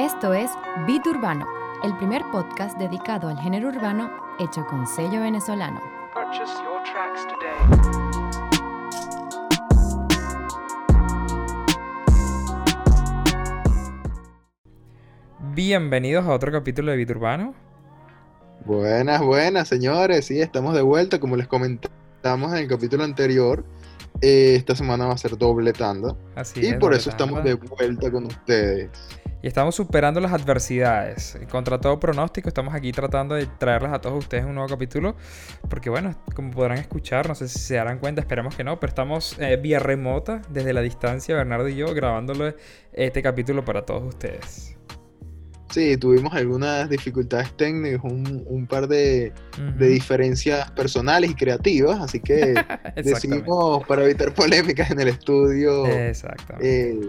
Esto es Beat Urbano, el primer podcast dedicado al género urbano hecho con sello venezolano. Purchase your tracks today. Bienvenidos a otro capítulo de Beat Urbano. Buenas, buenas, señores. Sí, estamos de vuelta. Como les comentamos en el capítulo anterior, eh, esta semana va a ser doble tanda. Así y es, por eso estamos de vuelta con ustedes. Y estamos superando las adversidades. Contra todo pronóstico, estamos aquí tratando de traerlas a todos ustedes un nuevo capítulo. Porque bueno, como podrán escuchar, no sé si se darán cuenta, esperemos que no, pero estamos eh, vía remota, desde la distancia, Bernardo y yo, grabándole este capítulo para todos ustedes. Sí, tuvimos algunas dificultades técnicas, un, un par de, Ujú. de diferencias personales y creativas, así que decidimos, para evitar polémicas en el estudio, Exactamente. eh,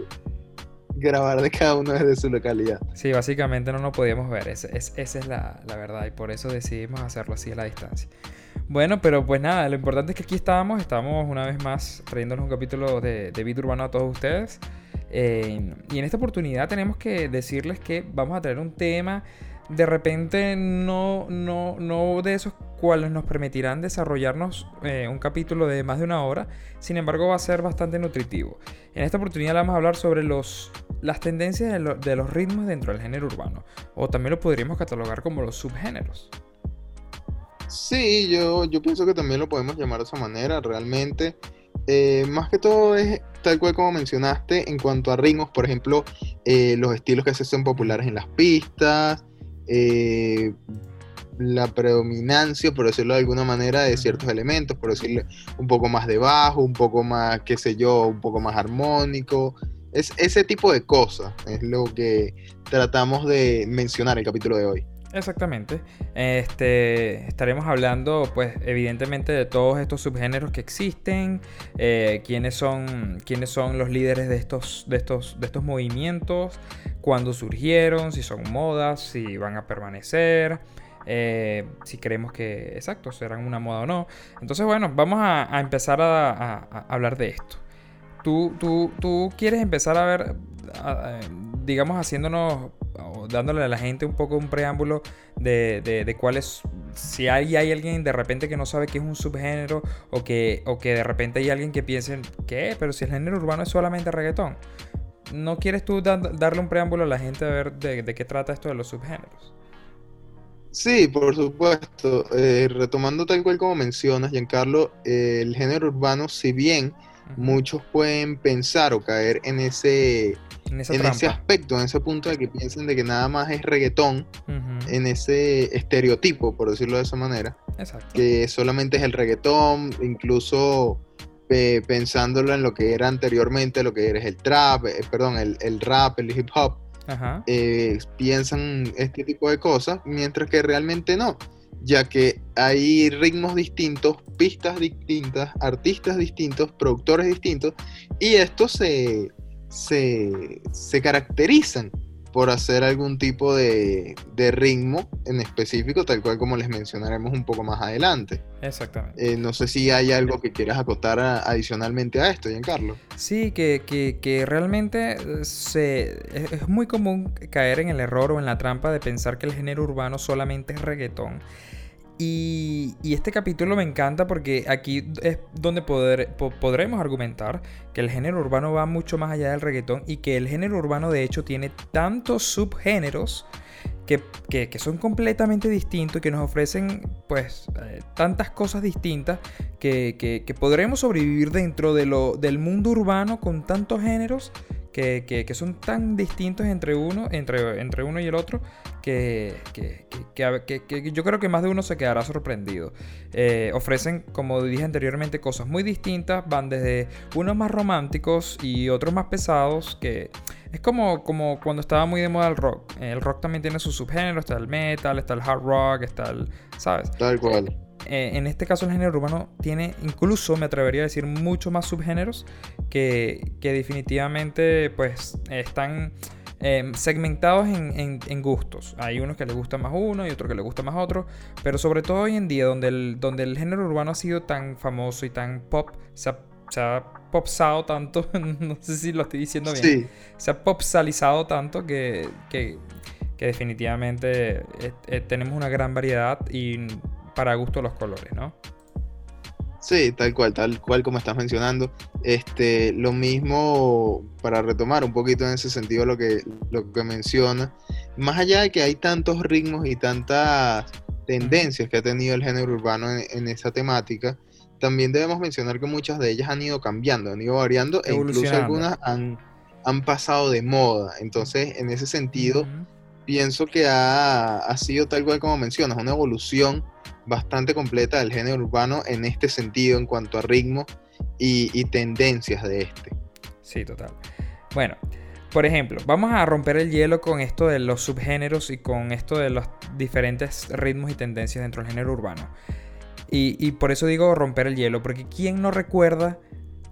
grabar de cada uno desde su localidad. Sí, básicamente no nos podíamos ver, esa es la, verdad y por eso decidimos hacerlo así a la distancia. Bueno, pero pues nada, lo importante es que aquí estamos, estamos una vez más trayéndoles un capítulo de, de Urbano a todos ustedes. Eh, y en esta oportunidad tenemos que decirles que vamos a traer un tema de repente no, no, no de esos cuales nos permitirán desarrollarnos eh, un capítulo de más de una hora, sin embargo va a ser bastante nutritivo. En esta oportunidad vamos a hablar sobre los, las tendencias de, de los ritmos dentro del género urbano, o también lo podríamos catalogar como los subgéneros. Sí, yo, yo pienso que también lo podemos llamar de esa manera, realmente. Eh, más que todo es tal cual como mencionaste en cuanto a ritmos, por ejemplo, eh, los estilos que se hacen populares en las pistas, eh, la predominancia, por decirlo de alguna manera, de ciertos elementos, por decirlo un poco más de bajo, un poco más, qué sé yo, un poco más armónico. Es ese tipo de cosas es lo que tratamos de mencionar en el capítulo de hoy. Exactamente. Este, estaremos hablando, pues, evidentemente de todos estos subgéneros que existen, eh, quiénes son, quiénes son los líderes de estos, de estos, de estos movimientos, cuándo surgieron, si son modas, si van a permanecer, eh, si creemos que, exacto, serán una moda o no. Entonces, bueno, vamos a, empezar a hablar de esto. Tú, tú, tú quieres empezar a ver, digamos, haciéndonos o dándole a la gente un poco un preámbulo de, de, cuál es, si hay, hay alguien de repente que no sabe qué es un subgénero o que, o que de repente hay alguien que piense, ¿qué? Pero si el género urbano es solamente reggaetón. ¿No quieres tú da- darle un preámbulo a la gente a ver de, qué trata esto de los subgéneros? Sí, por supuesto. Eh, retomando tal cual como mencionas, Giancarlo, eh, el género urbano, si bien. Muchos pueden pensar o caer en ese, En ese aspecto, en ese punto de que piensen de que nada más es reggaetón, en ese estereotipo, por decirlo de esa manera, Exacto. que solamente es el reggaetón, incluso eh, pensándolo en lo que era anteriormente, lo que era el trap, eh, perdón, el, el rap, el hip hop, Ajá. eh, piensan este tipo de cosas, mientras que realmente no, ya que hay ritmos distintos, pistas distintas, artistas distintos, productores distintos, y estos se, se, se caracterizan por hacer algún tipo de, de ritmo en específico, tal cual como les mencionaremos un poco más adelante. Exactamente. Eh, no sé si hay algo que quieras acotar a- adicionalmente a esto, Giancarlo. Sí, que, que, que realmente eh, se, es, es muy común caer en el error o en la trampa de pensar que el género urbano solamente es reggaetón. Y, este capítulo me encanta porque aquí es donde podremos argumentar que el género urbano va mucho más allá del reggaetón y que el género urbano de hecho tiene tantos subgéneros que, son completamente distintos y que nos ofrecen pues eh, tantas cosas distintas que, podremos sobrevivir dentro del mundo urbano con tantos géneros que, que- son tan distintos entre uno, entre, entre uno y el otro que- que yo creo que más de uno se quedará sorprendido. Eh, ofrecen, como dije anteriormente, cosas muy distintas, van desde unos más románticos y otros más pesados que... Es como, como cuando estaba muy de moda el rock. El rock también tiene sus subgéneros, está el metal, está el hard rock, está el... ¿Sabes? Tal cual. Eh, en este caso el género urbano tiene incluso, me atrevería a decir, mucho más subgéneros que, que definitivamente pues están eh, segmentados en, en- en gustos. Hay unos que les gusta más uno y otros que les gusta más otro, pero sobre todo hoy en día donde el, donde el género urbano ha sido tan famoso y tan pop, se ha se ha popsado tanto, no sé si lo estoy diciendo bien, Sí, se ha popsalizado tanto que, que- que definitivamente eh, eh, tenemos una gran variedad y para gusto los colores, ¿no? sí, tal cual, tal cual como estás mencionando. Este, lo mismo para retomar un poquito en ese sentido lo que, lo que menciona. Más allá de que hay tantos ritmos y tantas tendencias que ha tenido el género urbano en, en esa temática, también debemos mencionar que muchas de ellas han ido cambiando, han ido variando e incluso algunas han, han pasado de moda. Entonces, en ese sentido, pienso que ha, ha sido tal cual como mencionas, una evolución bastante completa del género urbano en este sentido en cuanto a ritmo y, tendencias de este. Sí, total. Bueno, por ejemplo, vamos a romper el hielo con esto de los subgéneros y con esto de los diferentes ritmos y tendencias dentro del género urbano. Y, por eso digo romper el hielo, porque ¿quién no recuerda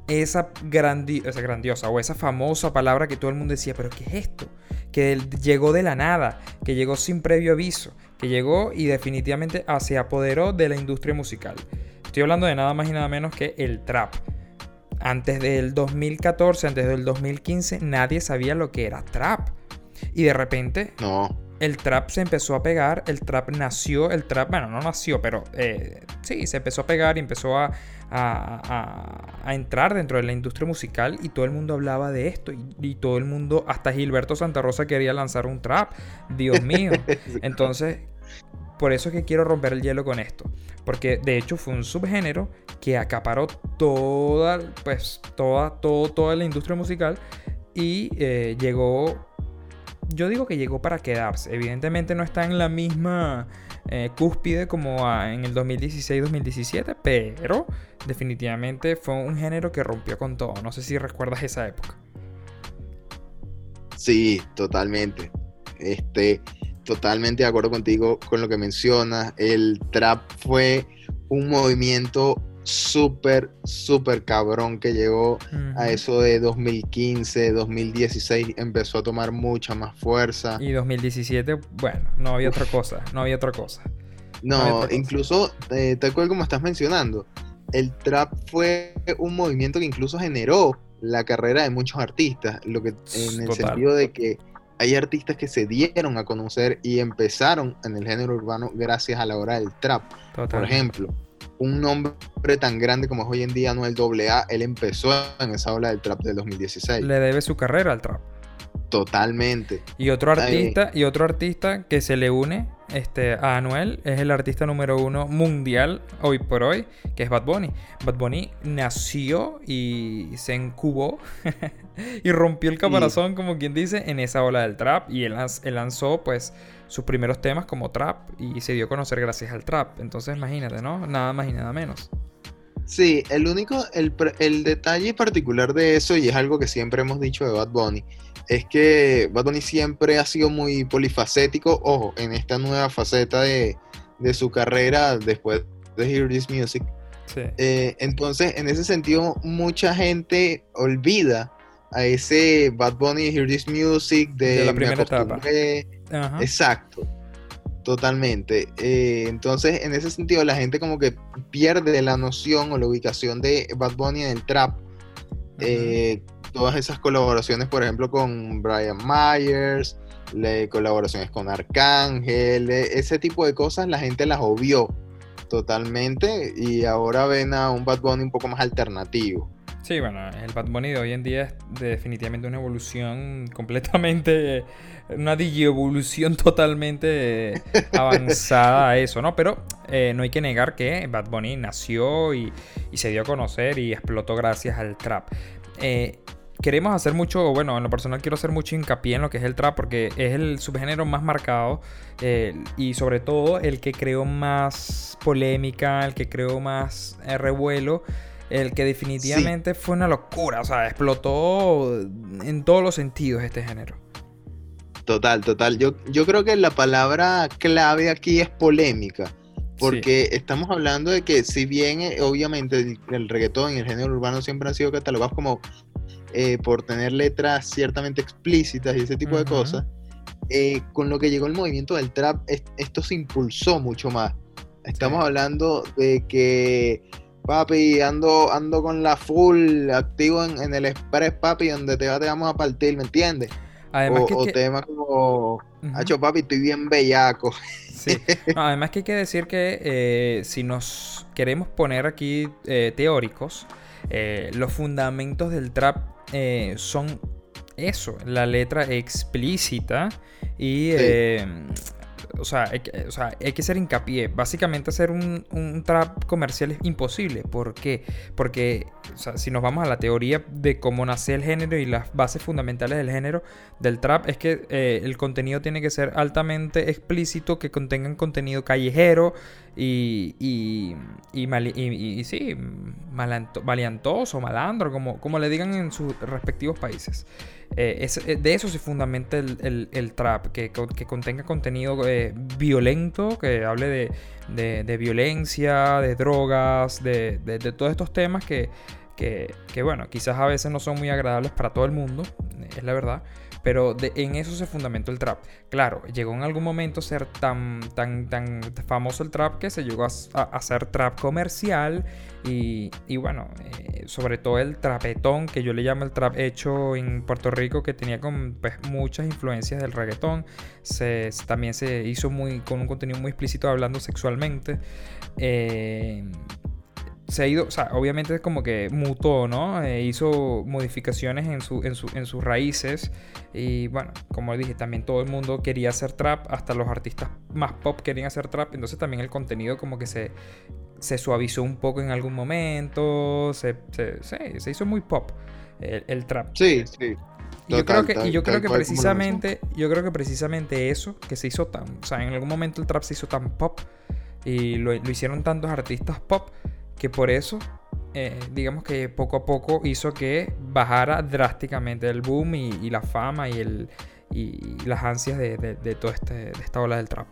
esa, grandi- esa grandiosa o esa famosa palabra que todo el mundo decía, pero ¿qué es esto? Que llegó de la nada, que llegó sin previo aviso, que llegó y definitivamente se apoderó de la industria musical. Estoy hablando de nada más y nada menos que el trap. Antes del 2014, antes del 2015, nadie sabía lo que era trap. Y de repente No, el trap se empezó a pegar, el trap nació, el trap, bueno, no nació, pero eh, sí, se empezó a pegar y empezó a, a- a- a entrar dentro de la industria musical y todo el mundo hablaba de esto y, y todo el mundo, hasta Gilberto Santa Rosa quería lanzar un trap, Dios mío. Entonces, por eso es que quiero romper el hielo con esto, porque de hecho fue un subgénero que acaparó toda, pues, toda, todo, toda la industria musical y eh, llegó yo digo que llegó para quedarse. Evidentemente no está en la misma eh, cúspide como en el 2016-2017, pero definitivamente fue un género que rompió con todo. No sé si recuerdas esa época. sí, totalmente. Este, totalmente de acuerdo contigo con lo que mencionas. El trap fue un movimiento súper, súper cabrón que llegó a eso de 2015, 2016, empezó a tomar mucha más fuerza. Y 2017, bueno, no había otra cosa, no había otra cosa. No incluso, eh, tal cual como estás mencionando, el trap fue un movimiento que incluso generó la carrera de muchos artistas, lo que en el Total. sentido de que hay artistas que se dieron a conocer y empezaron en el género urbano gracias a la hora del trap. Por ejemplo, un nombre tan grande como es hoy en día Noel AA, él empezó en esa ola del trap del 2016. Le debe su carrera al trap. Totalmente. Y otro artista, y otro artista que se le une este, a Anuel es el artista número uno mundial hoy por hoy, que es Bad Bunny. Bad Bunny nació y se incubó y rompió el caparazón, como quien dice, en esa ola del trap. Y él, él lanzó pues sus primeros temas como trap y se dio a conocer gracias al trap. Entonces imagínate, ¿no? Nada más y nada menos. Sí, el único, el, el detalle particular de eso, y es algo que siempre hemos dicho de Bad Bunny, es que Bad Bunny siempre ha sido muy polifacético, ojo, en esta nueva faceta de, de su carrera después de Hear This Music. Sí. Eh, entonces, en ese sentido, mucha gente olvida a ese Bad Bunny Hear This Music, de, De la Me primera etapa. Ajá. Exacto, totalmente. Eh, entonces, en ese sentido, la gente como que pierde la noción o la ubicación de Bad Bunny en el trap. Eh, todas esas colaboraciones, por ejemplo, con Brian Myers, le- colaboraciones con Arcángel, eh, ese tipo de cosas, la gente las obvió totalmente y ahora ven a un Bad Bunny un poco más alternativo. Sí, bueno, el Bad Bunny de hoy en día es definitivamente una evolución completamente, una digievolución totalmente eh, avanzada a eso, ¿no? Pero eh, no hay que negar que Bad Bunny nació y, se dio a conocer y explotó gracias al trap. Eh, queremos hacer mucho, bueno, en lo personal quiero hacer mucho hincapié en lo que es el trap porque es el subgénero más marcado eh, y sobre todo el que creó más polémica, el que creó más revuelo, el que definitivamente fue una locura, o sea, explotó en todos los sentidos este género. Total, total. Yo, yo creo que la palabra clave aquí es polémica. Porque estamos hablando de que si bien eh, obviamente el, el reggaetón y el género urbano siempre han sido catalogados como eh, por tener letras ciertamente explícitas y ese tipo de cosas, eh, con lo que llegó el movimiento del trap, es- esto se impulsó mucho más. Estamos Sí. hablando de que Papi, ando, ando con la full, activo en, en el express, papi, donde te, va- te vamos a partir, ¿me entiendes? Además o, que, o que- temas como, Ujú. hacho papi, estoy bien bellaco. Sí. No, además que hay que decir que eh, si nos queremos poner aquí eh, teóricos, eh, los fundamentos del trap eh, son eso, la letra explícita y... Sí. O sea, hay o sea, hay que hacer hincapié. Básicamente hacer un, un trap comercial es imposible. ¿Por qué? Porque si nos vamos a la teoría de cómo nace el género y las bases fundamentales del género del trap, es que eh, el contenido tiene que ser altamente explícito, que contengan contenido callejero y, y, y, sí, malanto- maleantoso, malandro, como, como le digan en sus respectivos países. Eh, es- eh, de eso se fundamenta el, el- trap, que, que contenga contenido eh, violento, que hable de, de- violencia, de drogas, de, de- todos estos temas que, que, que, bueno, quizás a veces no son muy agradables para todo el mundo, es la verdad. Pero en eso se fundamentó el trap. Claro, llegó en algún momento a ser tan, tan, tan famoso el trap que se llegó a, a- a hacer trap comercial. Y, bueno, eh, sobre todo el trapetón, que yo le llamo el trap hecho en Puerto Rico, que tenía con, pues, muchas influencias del reggaetón. Se, se- también se hizo muy, con un contenido muy explícito hablando sexualmente. Eh, se ha ido, o sea, obviamente es como que mutó, ¿no? Eh, hizo modificaciones en, su, en, su- en sus raíces. Y bueno, como dije, también todo el mundo quería hacer trap, hasta los artistas más pop querían hacer trap. Entonces también el contenido como que se, se suavizó un poco en algún momento. Se, se, se- se hizo muy pop el, el trap. Sí, sí. Y yo creo que, y yo creo que precisamente, yo creo que precisamente eso, que se hizo tan, o sea, en algún momento el trap se hizo tan pop y lo, lo hicieron tantos artistas pop que por eso, eh, digamos que poco a poco hizo que bajara drásticamente el boom y, y la fama y el y las ansias de, de, de toda este, de esta ola del trap.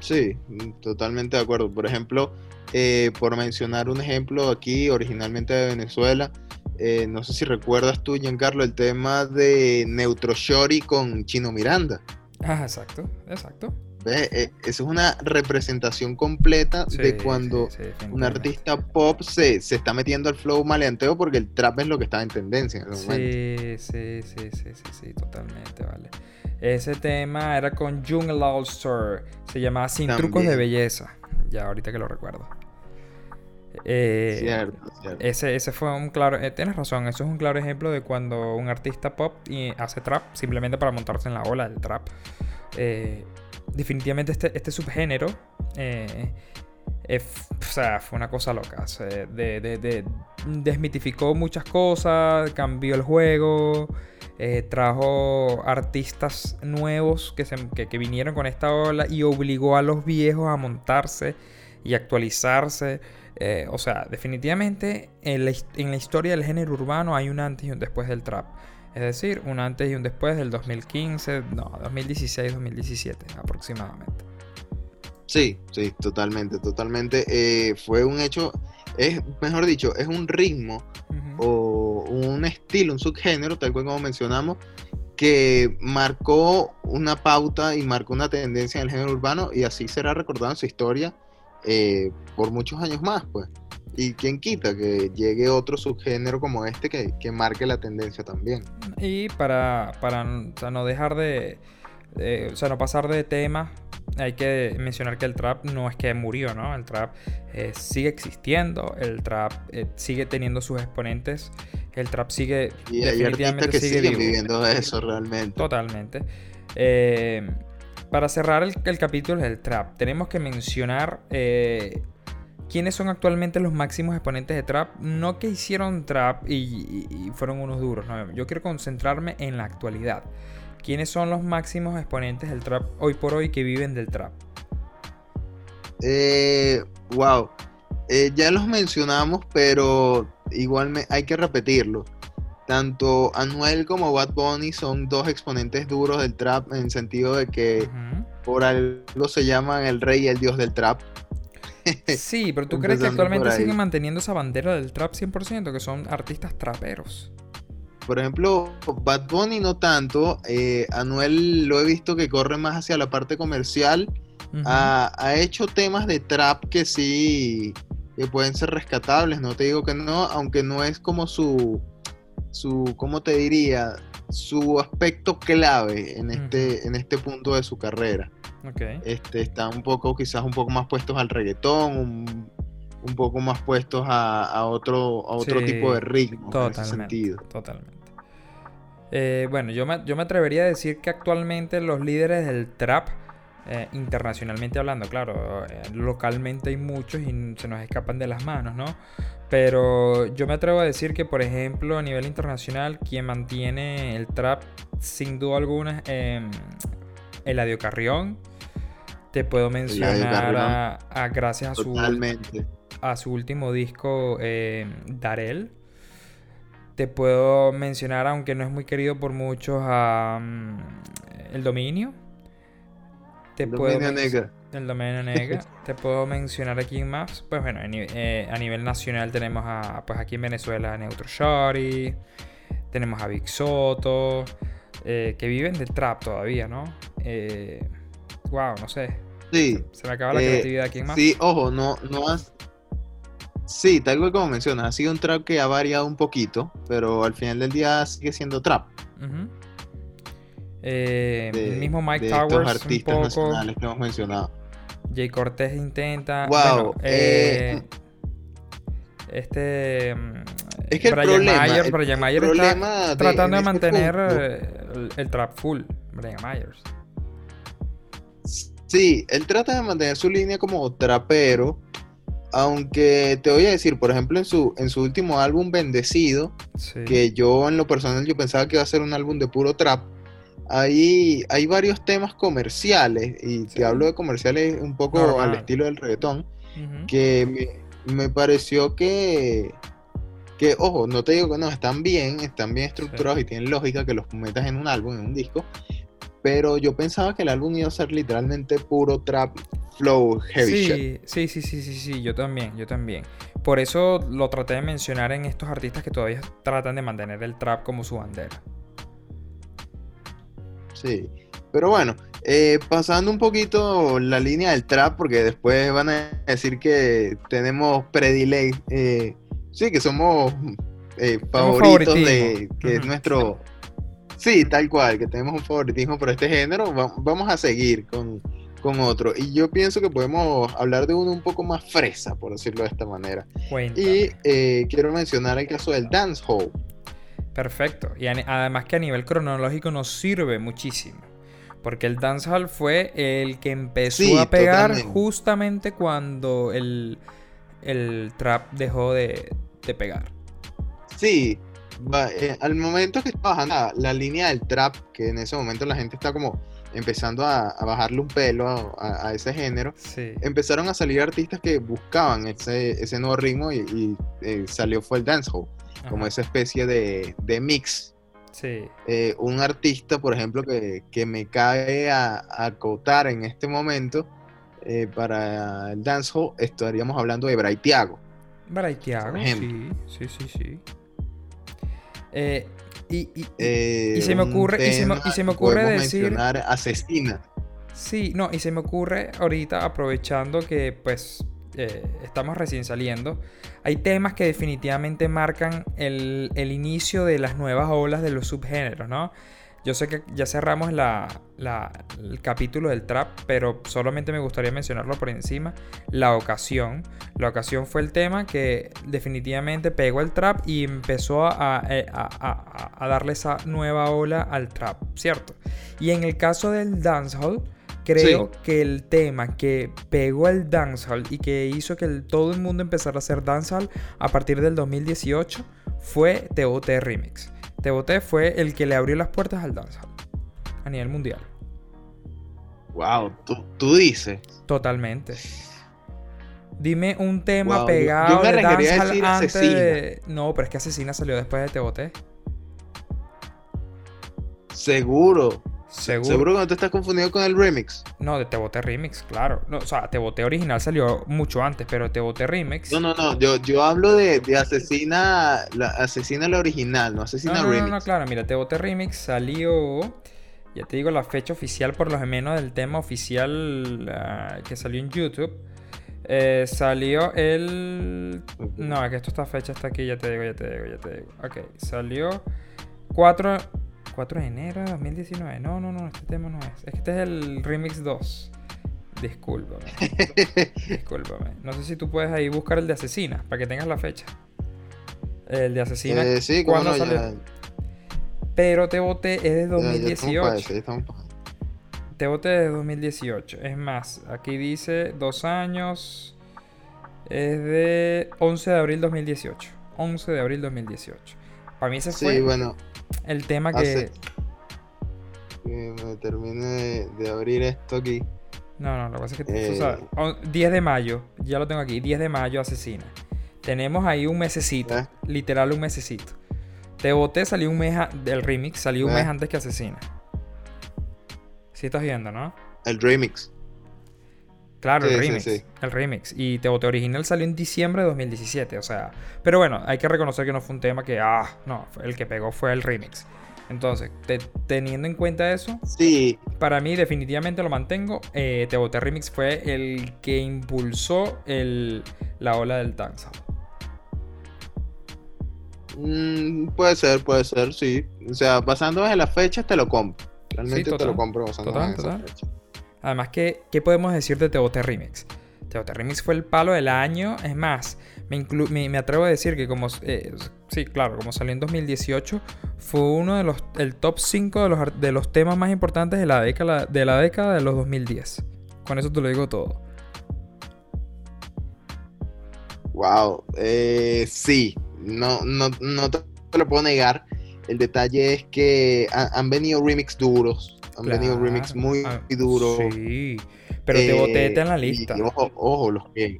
Sí, totalmente de acuerdo. Por ejemplo, eh, por mencionar un ejemplo aquí, originalmente de Venezuela, eh, no sé si recuerdas tú, Giancarlo, el tema de Neutro Shorty con Chino Miranda. Ah, exacto, exacto. ¿Ves? Eh, eso es una representación completa Sí, de cuando sí, sí, un artista pop se, se está metiendo al flow maleanteo porque el trap es lo que está en tendencia en ese momento. Sí, sí, sí, sí, sí, sí, totalmente, vale. Ese tema era con Star. Se llamaba Sin Trucos de. Belleza. Ya, ahorita que lo recuerdo. Eh, Cierto, cierto. Ese, ese fue un claro. eh, tienes razón, eso es un claro ejemplo de cuando un artista pop y hace trap simplemente para montarse en la ola del trap. Eh, definitivamente este, este subgénero. eh, o sea, fue una cosa loca. se- de- de- de- desmitificó muchas cosas, cambió el juego, eh, trajo artistas nuevos que, se- que- que vinieron con esta ola y obligó a los viejos a montarse y actualizarse. Eh, o sea, definitivamente en la, his- en la historia del género urbano hay un antes y un después del trap. Es decir, un antes y un después del 2015, no, 2016-2017 aproximadamente. Sí, sí, totalmente, totalmente. Eh, fue un hecho, es, mejor dicho, es un ritmo o un estilo, un subgénero, tal cual como mencionamos, que marcó una pauta y marcó una tendencia en el género urbano y así será recordado en su historia eh, por muchos años más, pues. Y quién quita que llegue otro subgénero como este que, que marque la tendencia también. Y para, para o no dejar de, de- O sea, no pasar de tema, hay que mencionar que el trap no es que murió, ¿no? El trap eh, sigue existiendo, el trap eh, sigue teniendo sus exponentes, el trap sigue. Y hay definitivamente que sigue siguen viviendo eso realmente. Totalmente. Eh, para cerrar el, el capítulo del trap, tenemos que mencionar quiénes son actualmente los máximos exponentes de trap. No que hicieron trap y, y- y fueron unos duros. no, yo quiero concentrarme en la actualidad. ¿Quiénes son los máximos exponentes del trap hoy por hoy que viven del trap? Eh, wow. Eh, ya los mencionamos, pero igual me- hay que repetirlo. Tanto Anuel como Bad Bunny son dos exponentes duros del trap en el sentido de que Ujú. por algo se llaman el rey y el dios del trap. Sí, pero ¿tú crees que actualmente siguen manteniendo esa bandera del trap 100%? Que son artistas traperos. Por ejemplo, Bad Bunny no tanto. eh, Anuel lo he visto que corre más hacia la parte comercial. Ha, ha hecho temas de trap que sí, que pueden ser rescatables, no te digo que no, aunque no es como su, su ¿cómo te diría? Su aspecto clave en este, en este punto de su carrera. Este, están un poco, quizás un poco más puestos al reggaetón, un, un poco más puestos a, a otro, a otro Sí, tipo de ritmo en ese sentido. Totalmente. Eh, bueno, yo me, yo me atrevería a decir que actualmente los líderes del trap, eh, internacionalmente hablando, claro, eh, localmente hay muchos y se nos escapan de las manos, ¿no? Pero yo me atrevo a decir que, por ejemplo, a nivel internacional, quien mantiene el trap, sin duda alguna, es eh, Eladio Carrión. Te puedo mencionar a, a- gracias a su, Totalmente. a su último disco, eh, Darel. Te puedo mencionar, aunque no es muy querido por muchos, a mm, El Dominio. Te puedo Dominio Negra. El Dominio Negra. Te puedo mencionar aquí en más. Pues bueno, eh, a nivel nacional tenemos a, pues aquí en Venezuela, a Neutro Shorty. Tenemos a Big Soto. eh, que viven del trap todavía, ¿no? Eh, wow, no sé. Sí. Se me acaba la Eh, creatividad aquí en más. Sí, ojo, no, no has. Sí, tal cual como mencionas, ha sido un trap que ha variado un poquito, pero al final del día sigue siendo trap. Ujú. Eh, De, el mismo Mike de Towers, estos un artistas poco. nacionales que hemos mencionado. Jay Cortés intenta. Wow, bueno, eh, eh, este. Es que el Brian problema- el Brian Myers problema está de- tratando de, este mantener punto- el, el trap full. Brian Myers. Sí, él trata de mantener su línea como trapero, aunque te voy a decir, por ejemplo, en su, en su último álbum Bendecido, Sí. que yo en lo personal yo pensaba que iba a ser un álbum de puro trap. Ahí hay varios temas comerciales, y Sí. te hablo de comerciales un poco Normal. al estilo del reggaetón, que me, me pareció que, que, ojo, no te digo que no, están bien, están bien estructurados y tienen lógica que los metas en un álbum, en un disco, pero yo pensaba que el álbum iba a ser literalmente puro trap, flow, heavy shit. Sí, sí, sí, sí, sí, sí, yo también, yo también. Por eso lo traté de mencionar en estos artistas que todavía tratan de mantener el trap como su bandera. Sí, pero bueno, eh, pasando un poquito la línea del trap, porque después van a decir que tenemos predelay, eh, sí, que somos eh, favoritos de que es nuestro, sí, tal cual, que tenemos un favoritismo por este género, va- vamos a seguir con, con otro, y yo pienso que podemos hablar de uno un poco más fresa, por decirlo de esta manera, Cuéntame. y eh, quiero mencionar el caso del dancehall. Perfecto. Y además que a nivel cronológico nos sirve muchísimo. Porque el dancehall fue el que empezó Sí, a pegar totalmente. justamente cuando el, el trap dejó de, de pegar. Sí, va- eh, al momento que está bajando la, la línea del trap, que en ese momento la gente está como empezando a, a bajarle un pelo a, a- a ese género, Sí. empezaron a salir artistas que buscaban ese, ese nuevo ritmo y, y, eh, salió fue el dancehall, como Ajá. esa especie de, de mix. Sí. Eh, un artista, por ejemplo, que, que me cae a, acotar en este momento eh, para el dancehall, estaríamos hablando de. Braithiago, Por sí. Sí, sí, sí. Eh, y, y- y- Eh, Y se me un ocurre- y se me- y se me ocurre decir- mencionar Asesina. Sí, no, y se me ocurre ahorita, aprovechando que pues eh, estamos recién saliendo, hay temas que definitivamente marcan el, el inicio de las nuevas olas de los subgéneros, ¿no? Yo sé que ya cerramos la, la- el capítulo del trap, pero solamente me gustaría mencionarlo por encima. La ocasión. La ocasión fue el tema que definitivamente pegó el trap y empezó a, a- a- a- darle esa nueva ola al trap, ¿cierto? Y en el caso del dancehall, creo Sí. que el tema que pegó el dancehall y que hizo que el- todo el mundo empezara a hacer dancehall a partir del 2018 fue TOT Remix. TOT fue el que le abrió las puertas al dancehall a nivel mundial. Wow, tú, tú dices. Totalmente. Dime un tema Wow, yo- pegado yo me de arriesgaría a dancehall decir antes Asesina. de... No, pero es que Asesina salió después de TOT. Seguro. Seguro. Seguro que no te estás confundiendo con el remix. No, de TOT Remix, claro. No, o sea, TOT original salió mucho antes, pero TOT Remix... No, no, no. Yo, yo hablo de, de Asesina, la Asesina la original, no Asesina No, no, no, remix. no, claro, mira, TOT Remix salió. Ya te digo la fecha oficial, por lo menos del tema oficial ah, que salió en YouTube. Eh, salió el. No, es que esto está fecha hasta aquí, ya te digo, ya te digo, ya te digo. Ok, salió 4, 4 de enero de 2019. No, no, no, este tema no es. Es que este es el Remix 2. Discúlpame. Discúlpame. No sé si tú puedes ahí buscar el de Asesina, para que tengas la fecha. El de Asesina. Eh, sí, cómo ¿cuándo no, salió? ya, Pero te voté es de ya- ya estamos para 2018. eso, ya estamos para- Te voté de 2018. Es más, aquí dice dos años. Es de 11 de abril 2018. 11 de abril 2018. Para mí ese fue Sí, bueno, el tema que... hace- que me termine de, de abrir esto aquí. No, no, lo que pasa es que... Eh. o sea, on- 10 de mayo, ya lo tengo aquí. 10 de mayo, asesina. Tenemos ahí un mesecito. ¿Eh? Literal un mesecito. Te voté, salió un mes... del remix, salió un ¿Eh? mes antes que asesina. Sí estás viendo, ¿no? El remix. Claro, Sí, el remix. sí. El remix. Y Te original salió en diciembre de 2017. O sea. Pero bueno, hay que reconocer que no fue un tema que. Ah, no. El que pegó fue el remix. Entonces, te- teniendo en cuenta eso, Sí, para mí definitivamente lo mantengo. Eh, Te Boté Remix fue el que impulsó el, la ola del dancehall. mm, puede ser, puede ser, sí. O sea, basándome en las fechas te lo compro. Realmente te lo compro basándome Total, en total. fechas. Además, ¿qué, qué podemos decir de Te Boté Remix? Te Boté Remix fue el palo del año. Es más, me, inclu- me, atrevo a decir que como... eh, sí, claro, como salió en 2018, fue uno de los... El top 5 de los, de los temas más importantes de la, década, de la década de los 2010. Con eso te lo digo todo. Wow, eh, sí, no, no, no te lo puedo negar. El detalle es que ha- han venido remix duros, han venido Claro. remix muy Ah, duros. Sí. Pero Te Boté está en la eh, y lista. ojo, ojo, los que.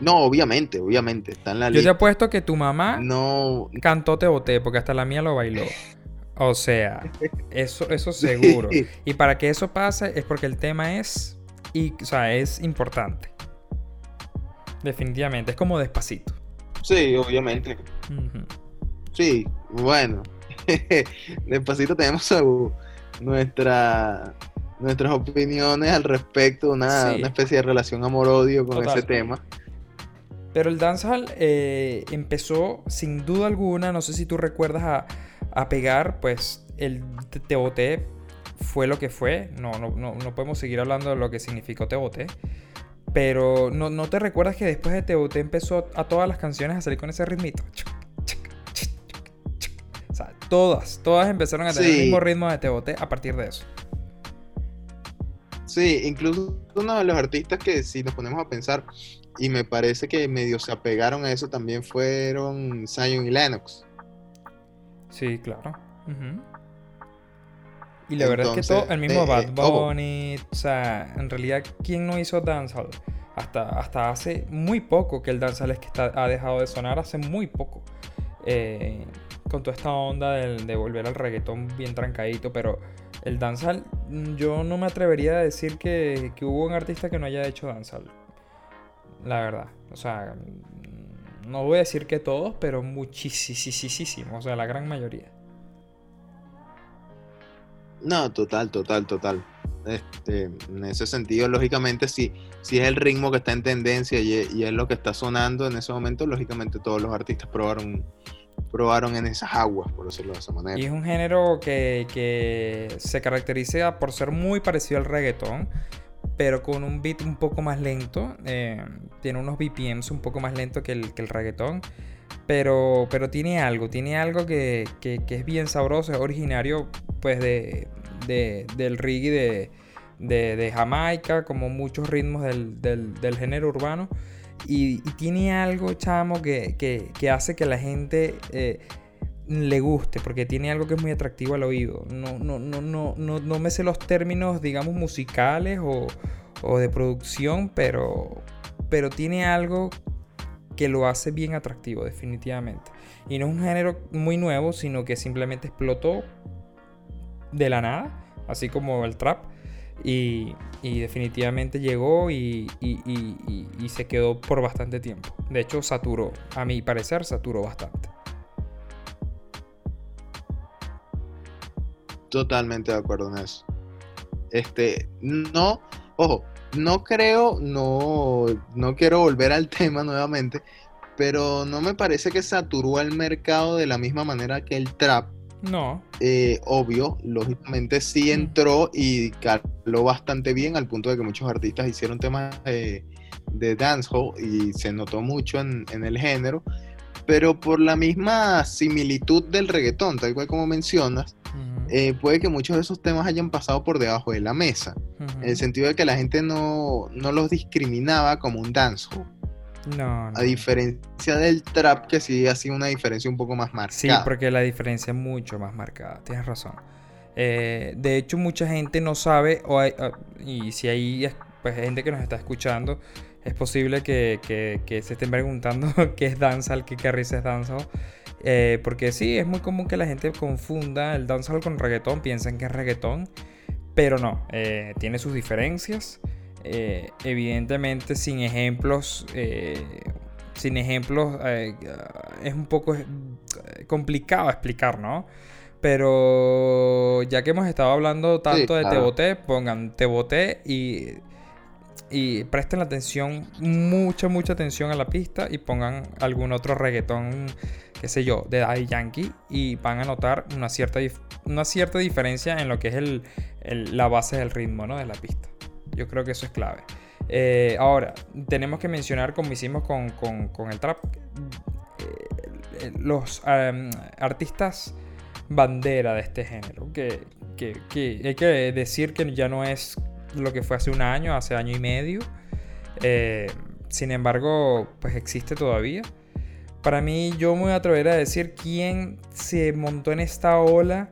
No, obviamente, obviamente, está en la Yo te lista. apuesto que tu mamá No, cantó Te Boté porque hasta la mía lo bailó. O sea, eso, eso seguro. Y para que eso pase es porque el tema es, y, o sea, es importante. Definitivamente, es como despacito. sí, obviamente. Sí, bueno. Despacito tenemos su- nuestra, nuestras opiniones al respecto, una, Sí. una especie de relación amor-odio con Total. ese tema. Pero el dancehall eh, empezó sin duda alguna, no sé si tú recuerdas a, a pegar, pues el Boté fue lo que fue. No, no, no, no podemos seguir hablando de lo que significó Te Boté. Pero no, no te recuerdas que después de Te Boté empezó a todas las canciones a salir con ese ritmito. Todas, todas empezaron a tener el mismo ritmo de Te Boté a partir de eso. Sí, incluso uno de los artistas que si nos ponemos a pensar, y me parece que medio se apegaron a eso también fueron Zion y Lennox. Sí, claro. Y la verdad es que todo, el mismo eh, Bad eh. Bunny, o sea, en realidad, ¿quién no hizo dancehall? Hasta, hasta hace muy poco que el dancehall es que está, ha dejado de sonar, hace muy poco. Eh, con toda esta onda de, volver al reggaetón bien trancadito, pero el dancehall, mm, yo no me atrevería a decir que, que hubo un artista que no haya hecho dancehall. La verdad, o sea, mm, no voy a decir que todos, pero muchísimo, o sea, la gran mayoría. No, total, total, total. Este, en ese sentido, lógicamente, si, si es el ritmo que está en tendencia y es lo que está sonando en ese momento, lógicamente todos los artistas probaron, probaron en esas aguas, por decirlo de esa manera. Y es un género que, que se caracteriza por ser muy parecido al reggaetón, pero con un beat un poco más lento. eh, tiene unos BPMs un poco más lento que el, que el reggaetón. Pero, pero tiene algo, tiene algo que, que- que es bien sabroso, es originario pues de, de- del reggae de, de- de Jamaica, como muchos ritmos del, del- del género urbano. Y, tiene algo, chamo, que, que- que hace que la gente eh, le guste, porque tiene algo que es muy atractivo al oído. No, no, no, no, no, no me sé los términos, digamos, musicales o, o de producción, pero, pero tiene algo que lo hace bien atractivo, definitivamente. Y no es un género muy nuevo, sino que simplemente explotó de la nada, así como el trap. Y, definitivamente llegó y- y se quedó por bastante tiempo. De hecho, saturó. A mi parecer, saturó bastante. Totalmente de acuerdo en eso. Este, no, ojo, no creo, no, no quiero volver al tema nuevamente, pero no me parece que saturó el mercado de la misma manera que el trap. No. Eh, obvio, lógicamente sí Mm. entró y caló bastante bien al punto de que muchos artistas hicieron temas de, de dancehall y se notó mucho en, en el género, pero por la misma similitud del reggaetón, tal cual como mencionas, eh, puede que muchos de esos temas hayan pasado por debajo de la mesa, en el sentido de que la gente no, no los discriminaba como un dancehall, No, no. a diferencia del trap que sí hacía una diferencia un poco más Sí, marcada. porque la diferencia es mucho más marcada, tienes razón. Eh, de hecho, mucha gente no sabe, o hay- ah, y si hay es- pues, gente que nos está escuchando, es posible que, que- que se estén preguntando qué es dancehall, qué carriz es dancehall. Eh, porque sí, es muy común que la gente confunda el dancehall con reggaetón, piensen que es reggaetón, pero no, eh, tiene sus diferencias. Eh, evidentemente, sin ejemplos, eh, sin ejemplos, eh, es un poco complicado explicar, ¿no? Pero ya que hemos estado hablando tanto de Te claro. Boté, pongan Te Boté y, y presten la atención, mucha, mucha atención a la pista y pongan algún otro reggaetón, qué sé yo, de Daddy Yankee y van a notar una cierta, una cierta diferencia en lo que es el, el- la base del ritmo, ¿no? De la pista. Yo creo que eso es clave. Eh, ahora, tenemos que mencionar, como hicimos con, con- con el trap, eh, los em, artistas bandera de este género. Que, que- que hay que decir que ya no es lo que fue hace un año, hace año y medio. Eh, sin embargo, pues existe todavía. Para mí, yo me voy a atrever a decir quién se montó en esta ola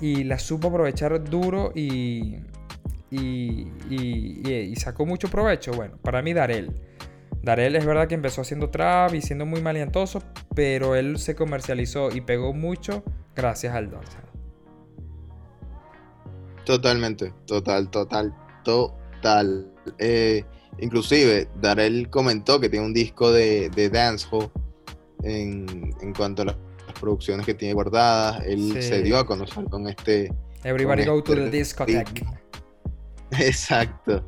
y la supo aprovechar duro y, y, y- y- y sacó mucho provecho. Bueno, para mí, Darel. Darel es verdad que empezó haciendo trap y siendo muy maleantoso, pero él se comercializó y pegó mucho gracias al dancehall. Totalmente, total, total, total. Eh, inclusive, Darel comentó que tiene un disco de, de dancehall en, en cuanto a las producciones que tiene guardadas. Él Sí. se dio a conocer con este... Everybody Con go to the este discotheque. Exacto.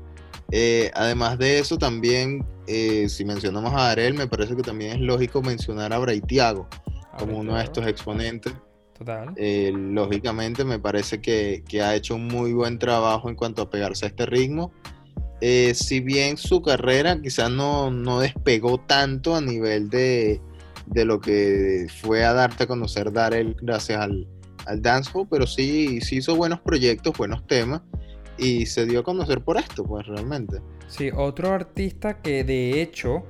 Eh, además de eso, también, eh, si mencionamos a Darel, me parece que también es lógico mencionar a Braithiago como uno de estos exponentes. Total. Eh, lógicamente me parece que, que ha hecho un muy buen trabajo en cuanto a pegarse a este ritmo. Si bien su carrera quizás no, no despegó tanto a nivel de, de lo que fue a darte a conocer Darel gracias al, al dancehall, pero sí, sí hizo buenos proyectos, buenos temas y se dio a conocer por esto, pues realmente. Sí, otro artista que de hecho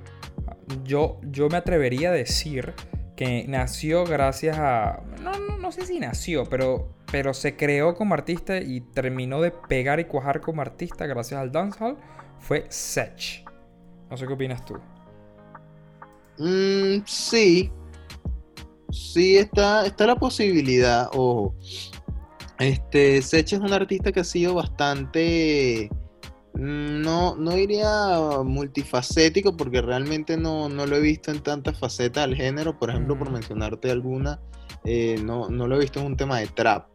yo, yo me atrevería a decir que nació gracias a... No, no, no sé si nació, pero, pero se creó como artista y terminó de pegar y cuajar como artista gracias al dancehall, fue Sech. No sé qué opinas tú. Mm, sí. Sí, está, está la posibilidad. Ojo. Este, Sech es un artista que ha sido bastante. mm, No, no diría multifacético porque realmente no, no lo he visto en tantas facetas del género. Por ejemplo, por mencionarte alguna, eh, no, no lo he visto en un tema de trap.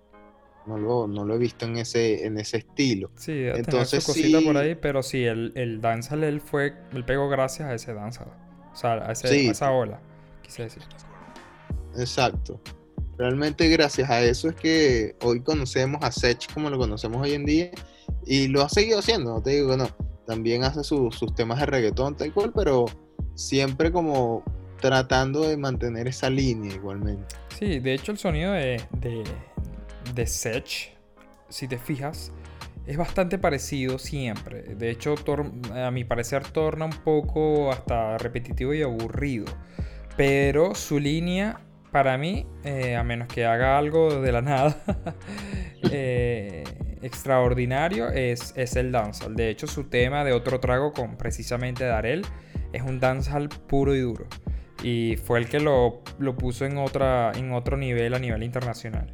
No lo, no lo he visto en ese, en ese estilo. Sí, debe tener Entonces, su cosita por sí. ahí, pero sí, el, el dancehall él fue, él pegó gracias a ese dancehall. O sea, a, ese- Sí. a esa ola, quise decir. Exacto. Realmente gracias a eso es que hoy conocemos a Sech como lo conocemos hoy en día y lo ha seguido haciendo, no te digo que no. También hace su- sus temas de reggaetón tal cual, pero siempre como tratando de mantener esa línea igualmente. Sí, de hecho el sonido de, de, de Sech, si te fijas, es bastante parecido siempre. De hecho, a mi parecer torna un poco hasta repetitivo y aburrido. Pero su línea, para mí, eh, a menos que haga algo de la nada, eh, extraordinario, es, es el dancehall. De hecho, su tema de otro trago con precisamente Darel es un dancehall puro y duro. Y fue el que lo, lo puso en, otra, en otro nivel a nivel internacional.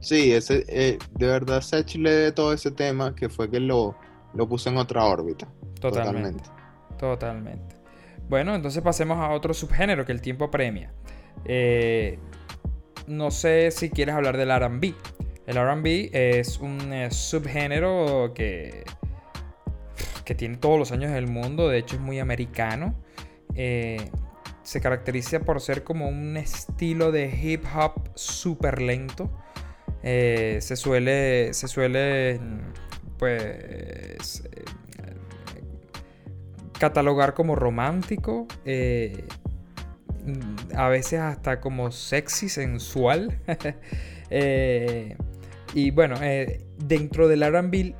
Sí, ese, eh, de verdad Sech le debe todo ese tema que fue que lo, lo puso en otra órbita. Totalmente. Totalmente. Bueno, entonces pasemos a otro subgénero que el tiempo premia. Eh, no sé si quieres hablar del RB. El RB es un eh, subgénero que, que tiene todos los años del mundo, de hecho es muy americano. Eh, se caracteriza por ser como un estilo de hip hop súper lento. Se suele, se suele, pues, catalogar como romántico, eh, a veces hasta como sexy, sensual. Eh, y bueno, eh, dentro del RB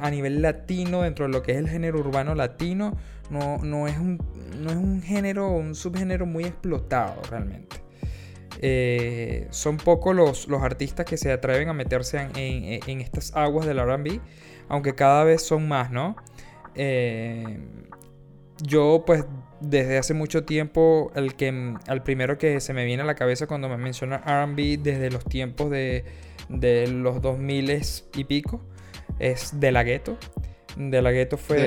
a nivel latino, dentro de lo que es el género urbano latino, no, no, es, un, no es un género, un subgénero muy explotado realmente. son pocos los, los, artistas que se atreven a meterse en, en, en estas aguas del RB, aunque cada vez son más, ¿no? Yo pues desde hace mucho tiempo el que al primero que se me viene a la cabeza cuando me menciona R&B desde los tiempos de, de los 2000 y pico es De La Ghetto. De La Ghetto fue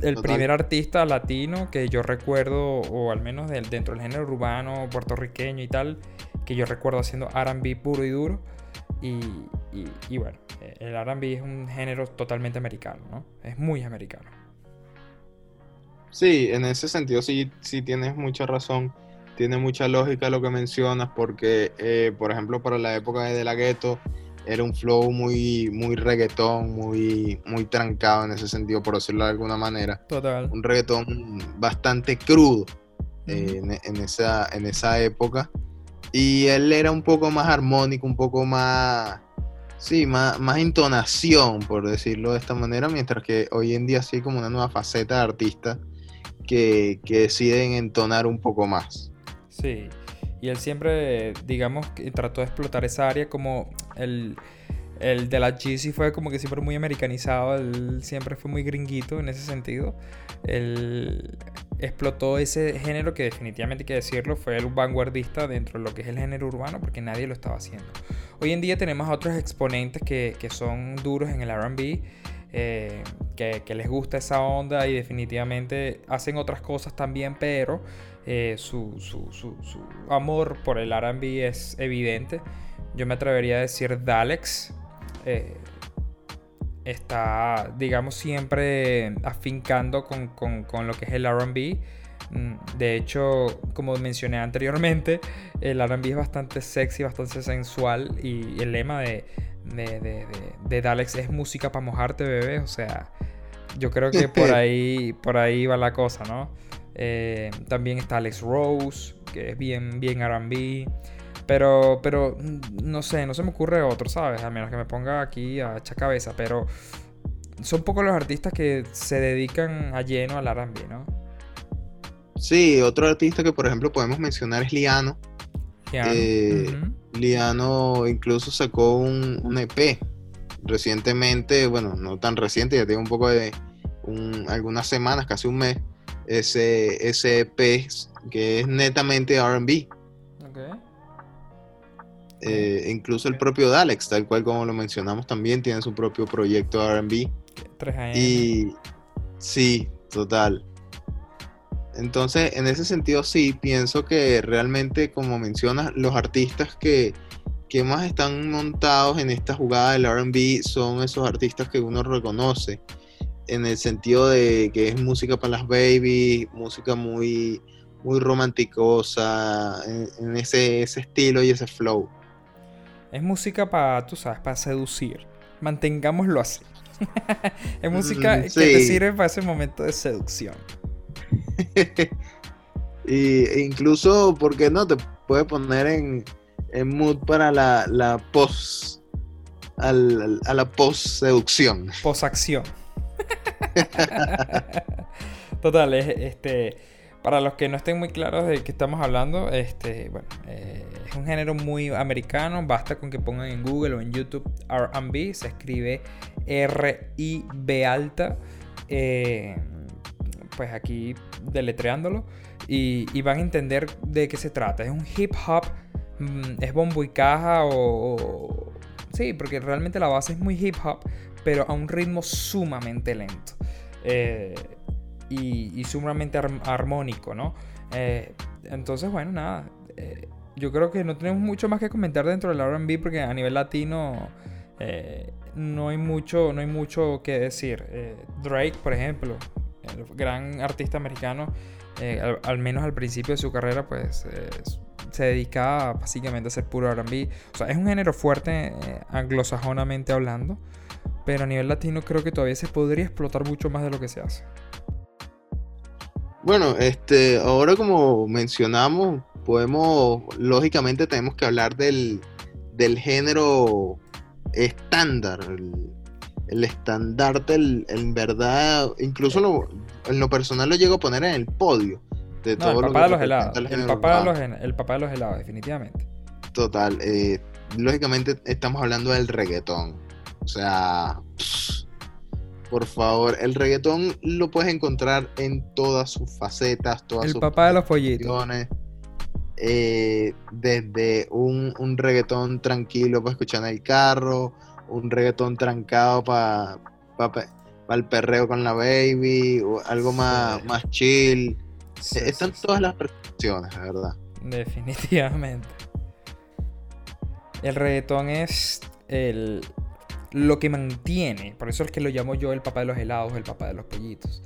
el primer artista latino que yo recuerdo o al menos del, dentro del género urbano puertorriqueño y tal que yo recuerdo haciendo R&B puro y duro y, y, y bueno el R&B es un género totalmente americano, ¿no? Es muy americano. Sí, en ese sentido sí, sí tienes mucha razón, tiene mucha lógica lo que mencionas, porque, eh, por ejemplo, para la época de, la gueto era un flow muy, muy reggaetón, muy, muy trancado en ese sentido, por decirlo de alguna manera. Total. Un reggaetón bastante crudo eh, en, esa, en esa época. Y él era un poco más armónico, un poco más, sí, más, más entonación, por decirlo de esta manera, mientras que hoy en día sí como una nueva faceta de artista que, deciden entonar un poco más. Sí, y él siempre, digamos, trató de explotar esa área como el, el de la Jeezy fue como que siempre muy americanizado, él siempre fue muy gringuito en ese sentido. Él explotó ese género que definitivamente hay que decirlo, fue el vanguardista dentro de lo que es el género urbano porque nadie lo estaba haciendo. Hoy en día tenemos otros exponentes que, que son duros en el RB eh, que, les gusta esa onda y definitivamente hacen otras cosas también, pero eh, su, amor por el RB es evidente. Yo me atrevería a decir Dalex. Eh, está, digamos, siempre afincando con, con lo que es el RB. Mm, de hecho, como mencioné anteriormente, el RB es bastante sexy, bastante sensual y el lema de de, de, de, Dalex es música para mojarte, bebé. O sea, yo creo que por ahí, por ahí va la cosa, ¿no? Eh, también está Alex Rose, que es bien, bien RB. Pero, pero, no sé, no se me ocurre otro, ¿sabes? A menos que me ponga aquí a echar cabeza. Pero son pocos los artistas que se dedican a lleno al RB, ¿no? Sí, otro artista que por ejemplo podemos mencionar es Liano. Liano. Liano incluso sacó un, EP recientemente, bueno, no tan reciente, ya tiene un poco de algunas semanas, casi un mes, ese, ese EP que es netamente RB. Eh, incluso el propio Dalex, tal cual como lo mencionamos también, tiene su propio proyecto RB. Y sí, total. Entonces, en ese sentido, sí, pienso que realmente, como mencionas, los artistas que, más están montados en esta jugada del RB son esos artistas que uno reconoce, en el sentido de que es música para las babies, música muy, muy romanticosa, en, ese, estilo y ese flow. Es música para, tú sabes, para seducir. Mantengámoslo así. es música mm, que te sirve para ese momento de seducción. y, e incluso, ¿por qué no? Te puede poner en, mood para la, la post. a la post seducción. Post-acción. Total, este. Para los que no estén muy claros de qué estamos hablando, este, bueno, eh, es un género muy americano. Basta con que pongan en Google o en YouTube RB, se escribe R-I-B alta. Eh, pues aquí deletreándolo y, van a entender de qué se trata. Es un hip hop, mm, es bombo y caja o, Sí, porque realmente la base es muy hip hop, pero a un ritmo sumamente lento. Eh, y, sumamente armónico, ¿no? Eh, entonces, bueno, nada. Eh, yo creo que no tenemos mucho más que comentar dentro del RB porque a nivel latino no hay mucho, no hay mucho que decir. Eh, Drake, por ejemplo, el gran artista americano, eh, al, al menos al principio de su carrera, pues eh, se dedicaba básicamente a hacer puro RB. O sea, es un género fuerte eh, anglosajonamente hablando, pero a nivel latino creo que todavía se podría explotar mucho más de lo que se hace. Bueno, este, ahora como mencionamos, podemos, lógicamente tenemos que hablar del, del género estándar, el, el estandarte, el- en verdad, incluso lo- en lo personal lo llego a poner en el podio de No, el todo lo papá de los helados. el papá de los, el papá de los helados, definitivamente. Total, eh, lógicamente estamos hablando del reggaetón. O sea, por favor, el reggaetón lo puedes encontrar en todas sus facetas, todas El sus papá de los pollitos. canciones. Eh, desde un, un reggaetón tranquilo para escuchar en el carro, un reggaetón trancado para el perreo con la baby, o algo más, Sí. más chill. Sí, Eh, Están sí, todas las versiones, la verdad. Definitivamente. El reggaetón es el, lo que mantiene, por eso es que lo llamo yo el papá de los helados, el papá de los pollitos.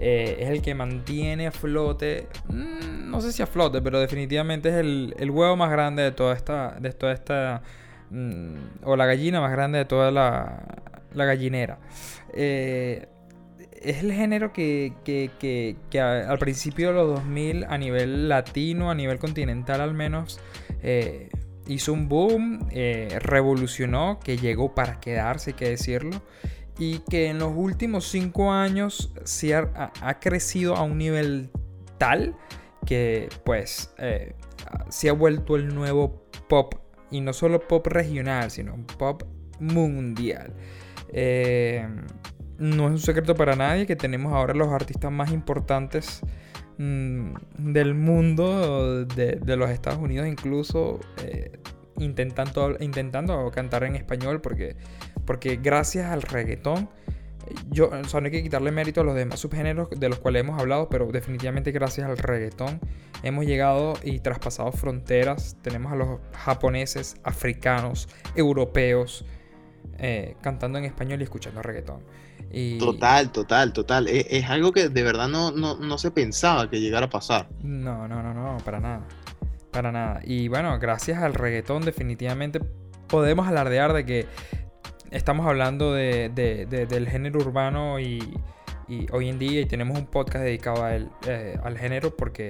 Eh, es el que mantiene a flote, mm, no sé si a flote, pero definitivamente es el, el huevo más grande de toda esta, de toda esta, mm, o la gallina más grande de toda la, la gallinera. Eh, es el género que, que- que- que al principio de los 2000 a nivel latino, a nivel continental al menos, eh, hizo un boom, eh, revolucionó, que llegó para quedarse, hay que decirlo, y que en los últimos cinco años sí ha, crecido a un nivel tal que pues eh, se ha vuelto el nuevo pop, y no solo pop regional, sino pop mundial. Eh, no es un secreto para nadie que tenemos ahora los artistas más importantes mm, del mundo, de, de los Estados Unidos incluso, eh, intentando, intentando cantar en español porque, porque gracias al reggaetón, yo, o no hay que quitarle mérito a los demás subgéneros de los cuales hemos hablado, pero definitivamente gracias al reggaetón hemos llegado y traspasado fronteras. Tenemos a los japoneses, africanos, europeos, eh, cantando en español y escuchando reggaetón. Y Total, total, total. Es, es algo que de verdad no, no, no se pensaba que llegara a pasar. No, no, no, no, para nada. Para nada. Y bueno, gracias al reggaetón definitivamente podemos alardear de que estamos hablando de, de- de- del género urbano y, y hoy en día y tenemos un podcast dedicado a él, eh, al género porque,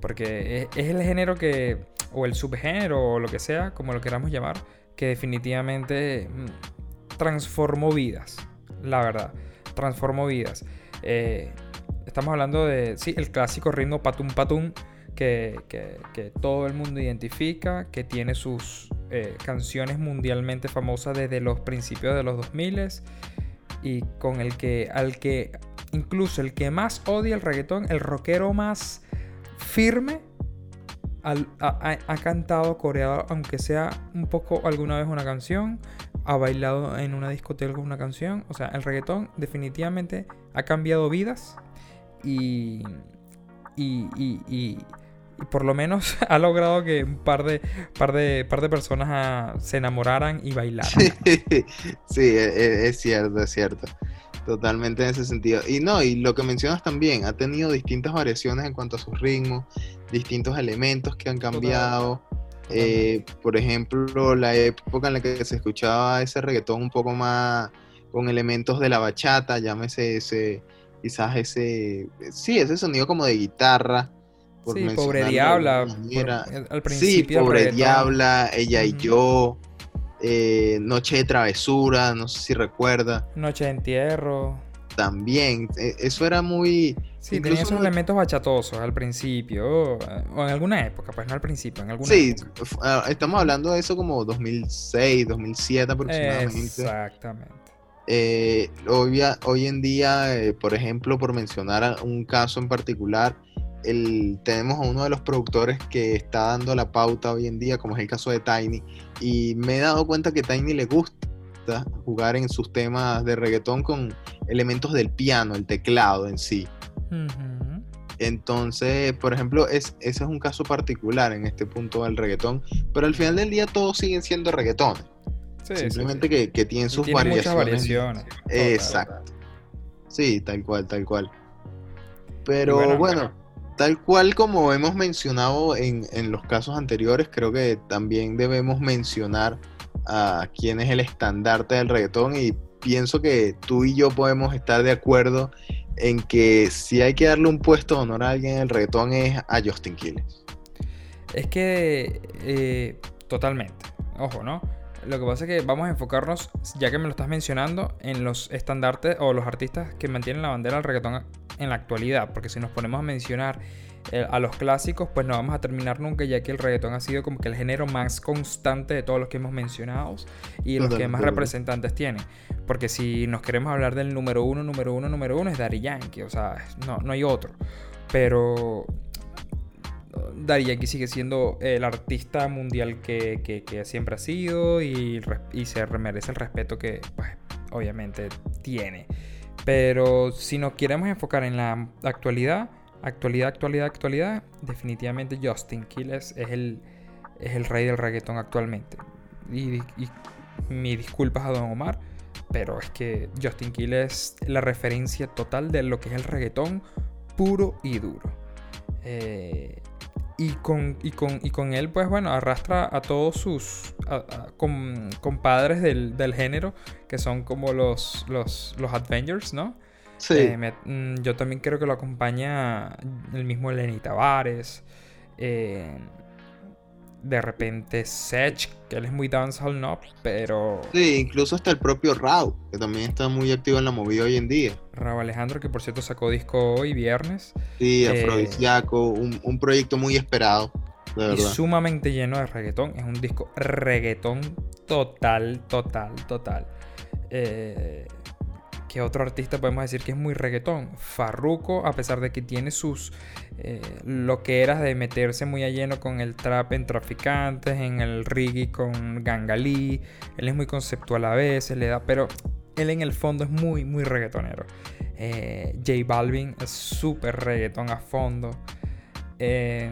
porque es, es el género que, o el subgénero o lo que sea, como lo queramos llamar, que definitivamente mm, transformó vidas, la verdad, transformó vidas. Eh, estamos hablando de, sí, el clásico ritmo patum patum que, todo el mundo identifica, que tiene sus eh, canciones mundialmente famosas desde los principios de los 2000 y con el que, al que, incluso el que más odia el reggaetón, el rockero más firme, ha cantado, coreado, aunque sea un poco alguna vez una canción, ha bailado en una discoteca una canción. O sea, el reggaetón definitivamente ha cambiado vidas y, y, y- y- y por lo menos ha logrado que un par de, par de, par de personas ah, se enamoraran y bailaran. sí, e- e- es, cierto, es cierto. Totalmente en ese sentido. Y no, y lo que mencionas también, ha tenido distintas variaciones en cuanto a sus ritmos, distintos elementos que han cambiado. Eh, por ejemplo, la época en la que se escuchaba ese reggaetón un poco más con elementos de la bachata, llámese ese, quizás ese, sí, ese sonido como de guitarra. por Sí, pobre diabla. por- al Sí, principio del pobre diabla, ella y yo, eh, Noche de Travesura, no sé si recuerda, Noche de entierro. también, eh, eso era muy, Sí, Incluso tenía esos muy- elementos bachatosos al principio, o, en alguna época, pues no al principio, en alguna sí, época. ah, estamos hablando de eso como 2006, 2007 aproximadamente. Exactamente. Eh, hoy, en día, eh, por ejemplo, por mencionar un caso en particular, el, tenemos a uno de los productores que está dando la pauta hoy en día, como es el caso de Tiny, y me he dado cuenta que Tiny le gusta jugar en sus temas de reggaetón con elementos del piano, el teclado en sí. Entonces, por ejemplo, es, ese es un caso particular en este punto del reggaetón, pero al final del día todos siguen siendo reggaetones. Sí, Simplemente sí. Que, que tienen sus tiene muchas variaciones. variaciones. Exacto. Sí, tal cual, tal cual. Pero bueno, bueno, tal cual como hemos mencionado en, en los casos anteriores, creo que también debemos mencionar a quién es el estandarte del reggaetón y pienso que tú y yo podemos estar de acuerdo en que si hay que darle un puesto de honor a alguien en el reggaetón es a Justin Quiles. Es que eh, totalmente. Ojo, ¿no? Lo que pasa es que vamos a enfocarnos, ya que me lo estás mencionando, en los estandartes o los artistas que mantienen la bandera del reggaetón en la actualidad. Porque si nos ponemos a mencionar eh, a los clásicos, pues no vamos a terminar nunca, ya que el reggaetón ha sido como que el género más constante de todos los que hemos mencionado y los que más representantes tiene. Porque si nos queremos hablar del número uno, número uno, número uno, es Daddy Yankee. O sea, no, no hay otro. Pero Daddy Yankee sigue siendo el artista mundial que, que- que siempre ha sido y, y se merece el respeto que, pues, obviamente tiene. Pero si nos queremos enfocar en la actualidad, actualidad, actualidad, actualidad, definitivamente Justin Quiles es el, es el rey del reggaetón actualmente. Y, y mis disculpas a Don Omar, pero es que Justin Quiles es la referencia total de lo que es el reggaetón puro y duro. Eh, y, con, y, con, y con él, pues bueno, arrastra a todos sus a- a- com- compadres del, del género, que son como los, los, los Avengers, ¿no? Sí, Eh, me- mm, yo también creo que lo acompaña el mismo Lenny Tavares. eh, de repente Sech, que él es muy dancehall, ¿no? Pero sí, incluso hasta el propio Rao, que también está muy activo en la movida hoy en día. Raúl Alejandro, que por cierto sacó disco hoy, viernes. Sí, Eh, Afrodisíaco, un, un proyecto muy esperado, de y verdad. sumamente lleno de reggaetón. Es un disco reggaetón total, total, total. Eh, ¿Qué otro artista podemos decir que es muy reggaetón? Farruko, a pesar de que tiene sus eh, loqueras de meterse muy a lleno con el trap en traficantes, en el reggae con Gangalí. Él es muy conceptual a veces, le da, pero él en el fondo es muy, muy reggaetonero. Eh, J Balvin es súper reggaetón a fondo. Eh,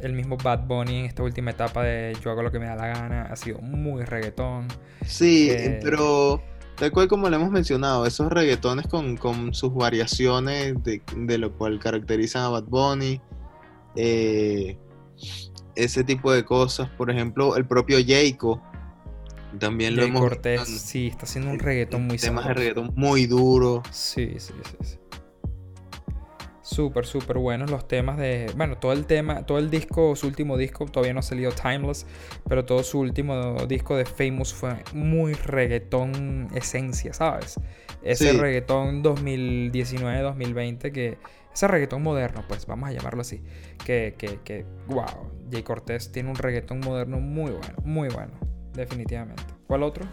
el mismo Bad Bunny en esta última etapa de Yo hago lo que me da la gana ha sido muy reggaetón. Sí, Eh, pero tal cual como lo hemos mencionado, esos reggaetones con, con sus variaciones de, de lo cual caracterizan a Bad Bunny, eh, ese tipo de cosas, por ejemplo, el propio Jayco, también lo hemos Cortés, visto sí, está haciendo un reggaetón muy temas de sabroso. reggaetón muy duro. Sí, sí, sí, sí. Súper, súper buenos los temas de. Bueno, todo el tema, todo el disco, su último disco, todavía no ha salido Timeless, pero todo su último disco de Famous fue muy reggaetón esencia, ¿sabes? Ese Sí. reggaetón 2019-2020 que. Ese reggaetón moderno, pues vamos a llamarlo así. Que, que, que, wow, Jay Cortés tiene un reggaetón moderno muy bueno, muy bueno, definitivamente. ¿Cuál otro?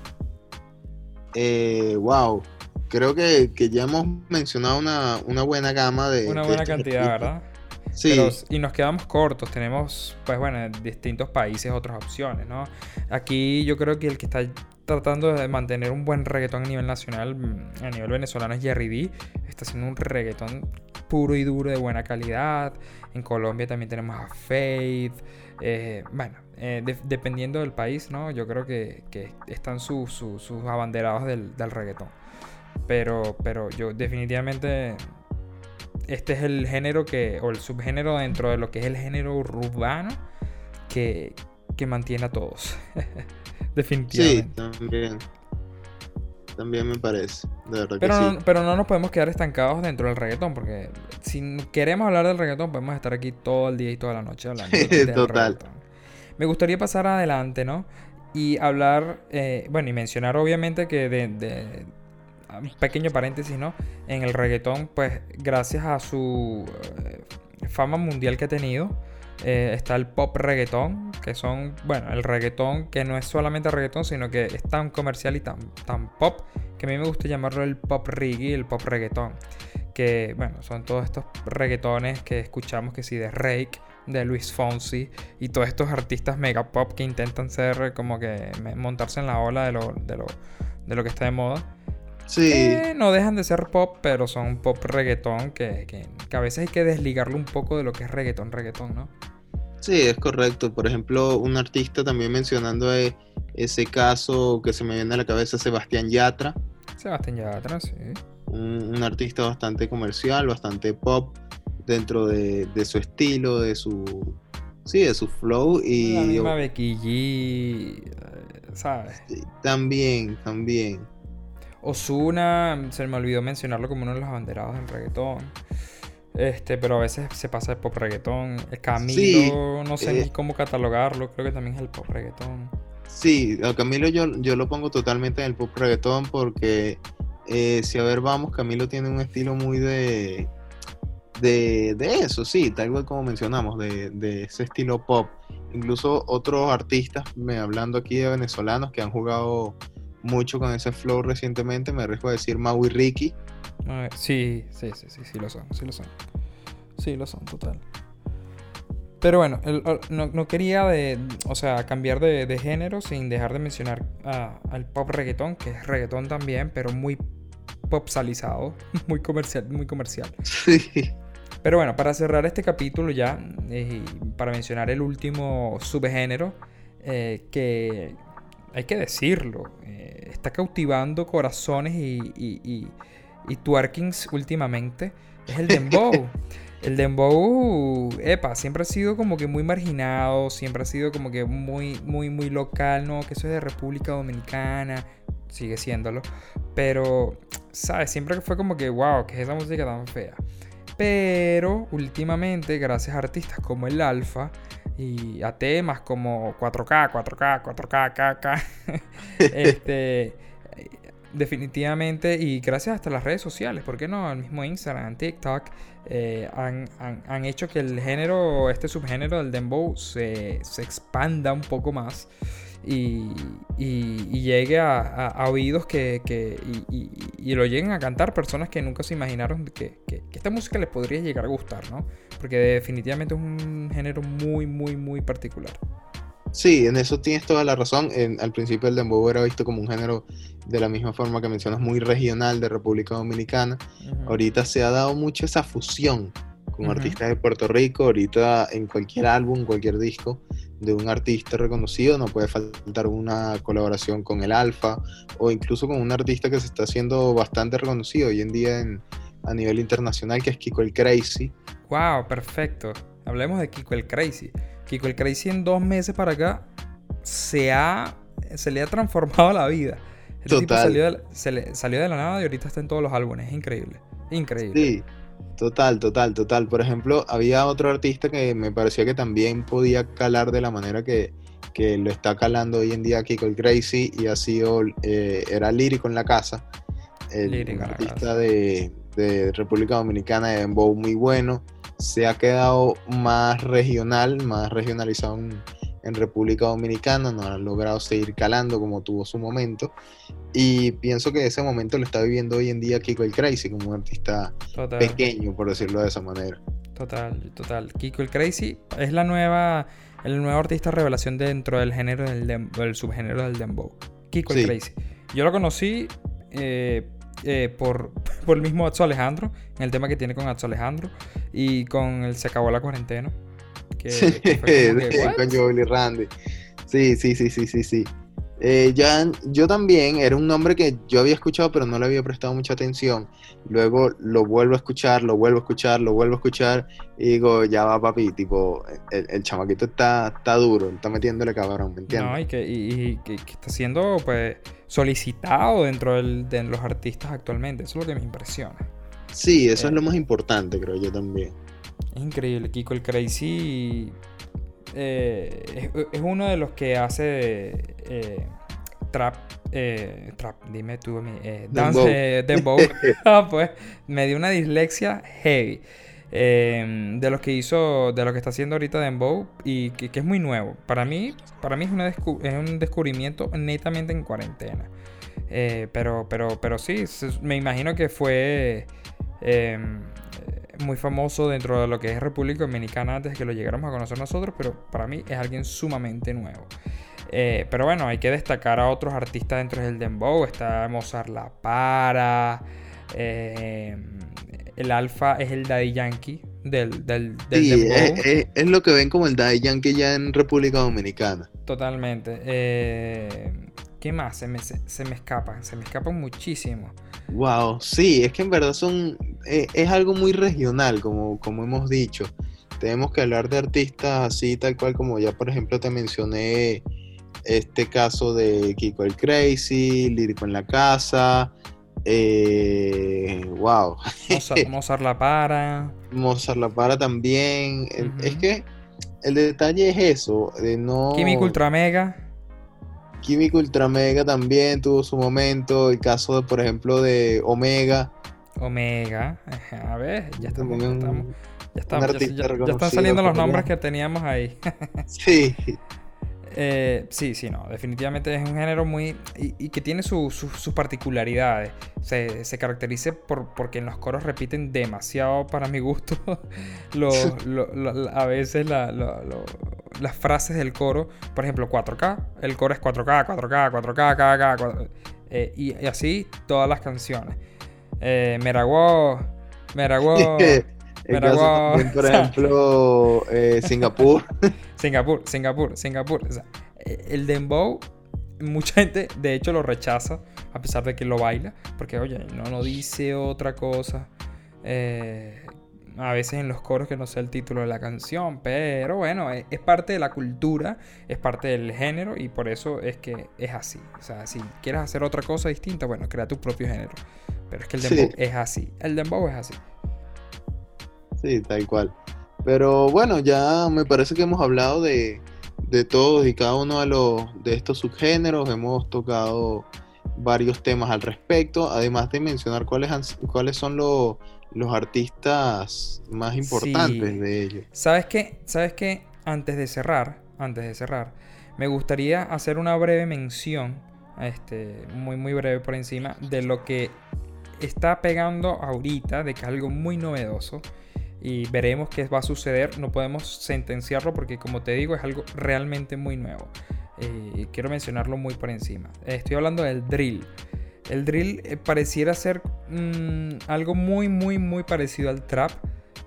Eh, wow, creo que, que ya hemos mencionado una, una buena gama de... Una buena estos cantidad. ¿verdad? Sí, Pero- y nos quedamos cortos. Tenemos, pues bueno, en distintos países otras opciones, ¿no? Aquí yo creo que el que está tratando de mantener un buen reggaetón a nivel nacional, mm, a nivel venezolano, es Jerry D. Está haciendo un reggaetón puro y duro de buena calidad. En Colombia también tenemos a Faith. Eh, bueno, eh, de- dependiendo del país, ¿no? Yo creo que, que están su- su- sus abanderados del, del reggaetón. Pero, pero yo definitivamente este es el género que, o el subgénero dentro de lo que es el género urbano que, que mantiene a todos. sí, Definitivamente. también. También me parece, de verdad pero, que no, sí. pero no nos podemos quedar estancados dentro del reggaetón, porque si queremos hablar del reggaetón, podemos estar aquí todo el día y toda la noche hablando del Total. reggaetón. Me gustaría pasar adelante, ¿no? Y hablar, eh, bueno, y mencionar obviamente que de, pequeño paréntesis, ¿no? En el reggaetón, pues gracias a su eh, fama mundial que ha tenido, eh, está el pop reggaetón, que son, bueno, el reggaetón que no es solamente reggaetón, sino que es tan comercial y tan, tan pop, que a mí me gusta llamarlo el pop reggae, el pop reggaetón. Que, bueno, son todos estos reggaetones que escuchamos que sí, de Rake, de Luis Fonsi y todos estos artistas mega pop que intentan ser como que montarse en la ola de lo, de lo, de lo que está de moda. Sí, Eh, no dejan de ser pop, pero son pop reggaetón que, que, que a veces hay que desligarlo un poco de lo que es reggaetón, reggaetón, ¿no? sí, es correcto. Por ejemplo, un artista también mencionando es ese caso que se me viene a la cabeza, Sebastián Yatra, Sebastián Yatra, sí. un, un artista bastante comercial, bastante pop dentro de, de su estilo, de su, sí, de su flow La y misma Becky G, eh, ¿sabes? Sí, también, también. Osuna, se me olvidó mencionarlo como uno de los abanderados del reggaetón. Este, pero a veces se pasa de pop reggaetón. El Camilo, Sí, no sé eh. ni cómo catalogarlo, creo que también es el pop reggaetón. Sí, Camilo yo, yo lo pongo totalmente en el pop reggaetón porque eh, si a ver vamos, Camilo tiene un estilo muy de, de, de eso, sí, tal cual como mencionamos, de, de ese estilo pop. Incluso otros artistas, me, hablando aquí de venezolanos que han jugado mucho con ese flow recientemente, me arriesgo a decir Mau y Ricky. Ver, sí, sí, sí, sí, sí lo son, sí lo son. Sí lo son, total. Pero bueno, el- el- no, no quería de, o sea, cambiar de, de género sin dejar de mencionar a- al pop reggaetón, que es reggaetón también, pero muy popsalizado, muy comercial, muy comercial. Sí. Pero bueno, para cerrar este capítulo ya, eh, para mencionar el último subgénero, eh, que hay que decirlo, eh, está cautivando corazones y, y, y- y twerkings últimamente, es el dembow. el dembow, epa, siempre ha sido como que muy marginado, siempre ha sido como que muy, muy, muy local, ¿no? Que eso es de República Dominicana, sigue siéndolo. Pero, ¿sabes? Siempre fue como que, wow, ¿qué es esa música tan fea? Pero últimamente, gracias a artistas como el Alfa y a temas como 4K, 4K, 4K, KK, este, definitivamente, y gracias hasta las redes sociales, ¿por qué no? El mismo Instagram, TikTok, eh, han, han- han hecho que el género, este subgénero del dembow se, se expanda un poco más y, y- y llegue a, a- a oídos que, que- y, y- lo lleguen a cantar personas que nunca se imaginaron que, que- que esta música les podría llegar a gustar, ¿no? Porque definitivamente es un género muy, muy, muy particular. Sí, en eso tienes toda la razón. En- al principio el dembow era visto como un género de la misma forma que mencionas muy regional de República Dominicana. Ujú. Ahorita se ha dado mucho esa fusión con Ujú. artistas de Puerto Rico. Ahorita en cualquier álbum, cualquier disco de un artista reconocido, no puede faltar una colaboración con el Alfa o incluso con un artista que se está haciendo bastante reconocido hoy en día en- a nivel internacional, que es Kiko el Crazy. Wow, perfecto. Hablemos de Kiko el Crazy. Kiko el Crazy en dos meses para acá se ha se le ha transformado la vida. Este tipo Total. salió de, la- se le- salió de la nada y ahorita está en todos los álbumes. Es increíble. Increíble. Sí, total, total, total. Por ejemplo, había otro artista que me parecía que también podía calar de la manera que, que lo está calando hoy en día Kiko el Crazy y ha sido, eh, era Lírico en la casa, el, Lírico artista de, de República Dominicana de Dembow muy bueno. Se ha quedado más regional, más regionalizado en, en República Dominicana, no ha logrado seguir calando como tuvo su momento. Y pienso que ese momento lo está viviendo hoy en día Kiko el Crazy como un artista Total. pequeño, por decirlo de esa manera. Total, total. Kiko el Crazy es la nueva, el nuevo artista revelación dentro del género del, del subgénero del dembow. Kiko el. Crazy. Yo lo conocí eh, eh, por, por el mismo Atso Alejandro, en el tema que tiene con Atso Alejandro y con el Se acabó la cuarentena. Con Joel y Randy. Sí, sí, sí, sí, sí, sí. Eh, ya, yo también, era un nombre que yo había escuchado, pero no le había prestado mucha atención. Luego lo vuelvo a escuchar, lo vuelvo a escuchar, lo vuelvo a escuchar, y digo, ya va papi, tipo, el, el chamaquito está, está duro, está metiéndole cabrón, ¿me entiendes? No, y que, y- y que- que está siendo pues solicitado dentro del- de los artistas actualmente. Eso es lo que me impresiona. Sí, eso Eh. es lo más importante, creo yo también. Es increíble. Kiko el Crazy eh, es, es uno de los que hace eh, trap. eh, trap, dime tú, mi, dance, Dembow. dembow. Ah, pues me dio una dislexia heavy. eh, de los que hizo, de lo que está haciendo ahorita Dembow y que, que es muy nuevo. Para mí, para mí es, una descu- es un descubrimiento netamente en cuarentena. Pero, pero, pero sí, me imagino que fue eh, muy famoso dentro de lo que es República Dominicana antes de que lo llegáramos a conocer nosotros, pero para mí es alguien sumamente nuevo. Eh, pero bueno, hay que destacar a otros artistas dentro del Dembow. Está Mozart La Para. eh, el Alfa es el Daddy Yankee del, del, del Sí, Dembow. es, es- es lo que ven como el Daddy Yankee ya en República Dominicana. Totalmente. Eh, ¿Qué más? Se me, se, se me escapa, se me escapan muchísimo. Wow, sí, es que en verdad son, eh, es algo muy regional, como, como hemos dicho. Tenemos que hablar de artistas así, tal cual como ya por ejemplo te mencioné este caso de Kiko el Crazy, Lírico en la Casa, eh, wow, Mozart, Mozart La Para. Mozart La Para también. Es que el detalle es eso, de no... Químico Ultra Mega. Químico Ultra Mega también tuvo su momento, el caso de, por ejemplo, de Omega. Omega. A ver, ya estamos. Ya, estamos, ya, estamos- ya- artista ya- ya están saliendo los nombres que teníamos ahí. Sí, Eh, sí, sí, no. Definitivamente es un género muy. y, y que tiene su- su- sus particularidades. Se, se caracteriza por, porque en los coros repiten demasiado, para mi gusto, lo- lo- lo- a veces la- las frases del coro. Por ejemplo, 4K. El coro es 4K, 4K, 4K, K, 4 eh, y, y así todas las canciones. Eh, wow. también, por ejemplo, eh, Singapur. Singapur, Singapur, Singapur. O sea, eh, el dembow, mucha gente de hecho lo rechaza, a pesar de que lo baila, porque oye, no, no dice otra cosa. Eh, a veces en los coros que no sé el título de la canción, pero bueno, es, es parte de la cultura, es parte del género y por eso es que es así. O sea, si quieres hacer otra cosa distinta, bueno, crea tu propio género. Pero es que el Sí. dembow es así. El dembow es así. Sí, tal cual. Pero bueno, ya me parece que hemos hablado de, de todos y cada uno de, los, de estos subgéneros. Hemos tocado varios temas al respecto, además de mencionar cuáles, han- cuáles son los, los artistas más importantes Sí. de ellos. ¿Sabes qué? ¿Sabes qué? Antes de cerrar, antes de cerrar, me gustaría hacer una breve mención, este, muy muy breve por encima, de lo que está pegando ahorita, de que es algo muy novedoso. Y veremos qué va a suceder. No podemos sentenciarlo porque, como te digo, es algo realmente muy nuevo. Eh, quiero mencionarlo muy por encima. Eh, estoy hablando del drill. El drill eh, pareciera ser mm, algo muy, muy, muy parecido al trap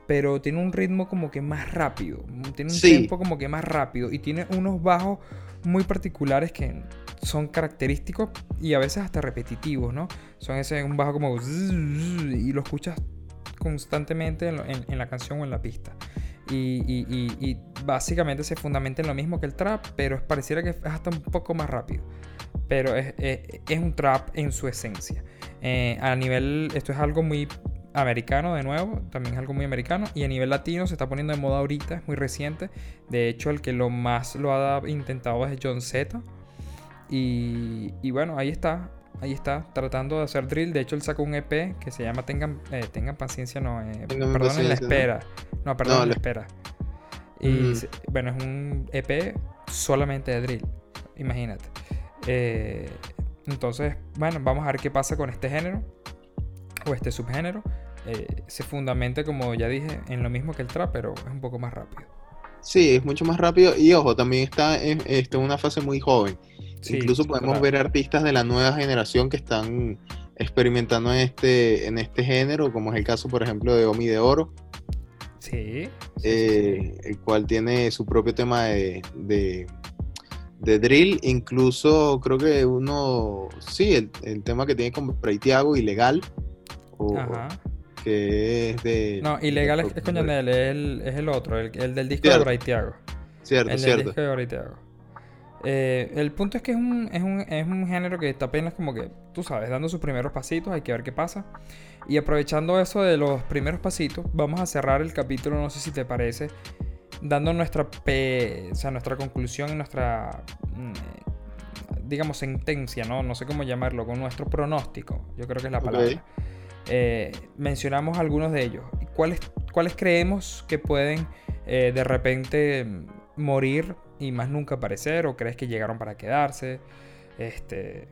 pero tiene un ritmo como que más rápido, tiene un Sí. tiempo como que más rápido y tiene unos bajos muy particulares que son característicos y a veces hasta repetitivos, ¿no? Son ese un bajo como y lo escuchas constantemente en, en- en la canción o en la pista. Y, y- y- y básicamente se fundamenta en lo mismo que el trap, pero pareciera que es hasta un poco más rápido. Pero es, es- es un trap en su esencia. Eh, a nivel, esto es algo muy americano de nuevo, también es algo muy americano. Y a nivel latino se está poniendo de moda ahorita, es muy reciente. De hecho, el que lo más lo ha intentado es John Z. Y, y bueno, ahí está, ahí está, tratando de hacer drill. De hecho, él sacó un EP que se llama Tengan, eh, tengan paciencia, no, eh, Tengan perdón en la espera. No, perdón No, en la espera. Y Mm. bueno, es un EP solamente de drill, imagínate. Eh, entonces, bueno, vamos a ver qué pasa con este género o este subgénero. Eh, se fundamenta, como ya dije, en lo mismo que el trap, pero es un poco más rápido. Sí, es mucho más rápido y ojo, también está en, está en una fase muy joven. Sí, Incluso podemos ver artistas de la nueva generación que están experimentando en este, en este género, como es el caso, por ejemplo, de Omi de Oro, Sí. sí, sí, eh, el cual tiene su propio tema de, de, de drill. Incluso creo que uno, sí, el, el tema que tiene con Breitiago, Ilegal, o. Ajá. que es de... No, ilegal es, de- es con Yanel, es el, es el otro, el, el del disco de Cierto. Braithiago. Cierto, El del cierto. disco de Braithiago. Eh, el punto es que es un, es, un, es un género que está apenas como que, tú sabes, dando sus primeros pasitos, hay que ver qué pasa. Y aprovechando eso de los primeros pasitos, vamos a cerrar el capítulo, no sé si te parece, dando nuestra, pe- o sea, nuestra conclusión, nuestra, mm, digamos, sentencia, ¿no? No sé cómo llamarlo, con nuestro pronóstico, yo creo que es la palabra. Eh, mencionamos algunos de ellos. ¿Cuáles, cuáles creemos que pueden eh, de repente mm, morir y más nunca aparecer? ¿O crees que llegaron para quedarse? Este,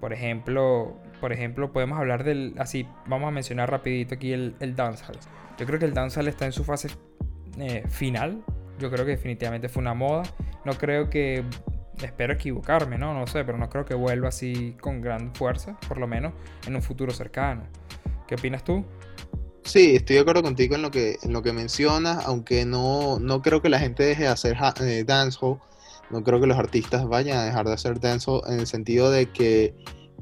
por ejemplo, por ejemplo, podemos hablar del, así, vamos a mencionar rapidito aquí el, el dancehall. Yo creo que el dancehall está en su fase eh, final. Yo creo que definitivamente fue una moda. No creo que, espero equivocarme, ¿no? No sé, pero no creo que vuelva así con gran fuerza, por lo menos en un futuro cercano. ¿Qué opinas tú? Sí, estoy de acuerdo contigo en lo que, en lo que mencionas, aunque no, no creo que la gente deje de hacer eh, dancehall. no creo que los artistas vayan a dejar de hacer dancehall en el sentido de que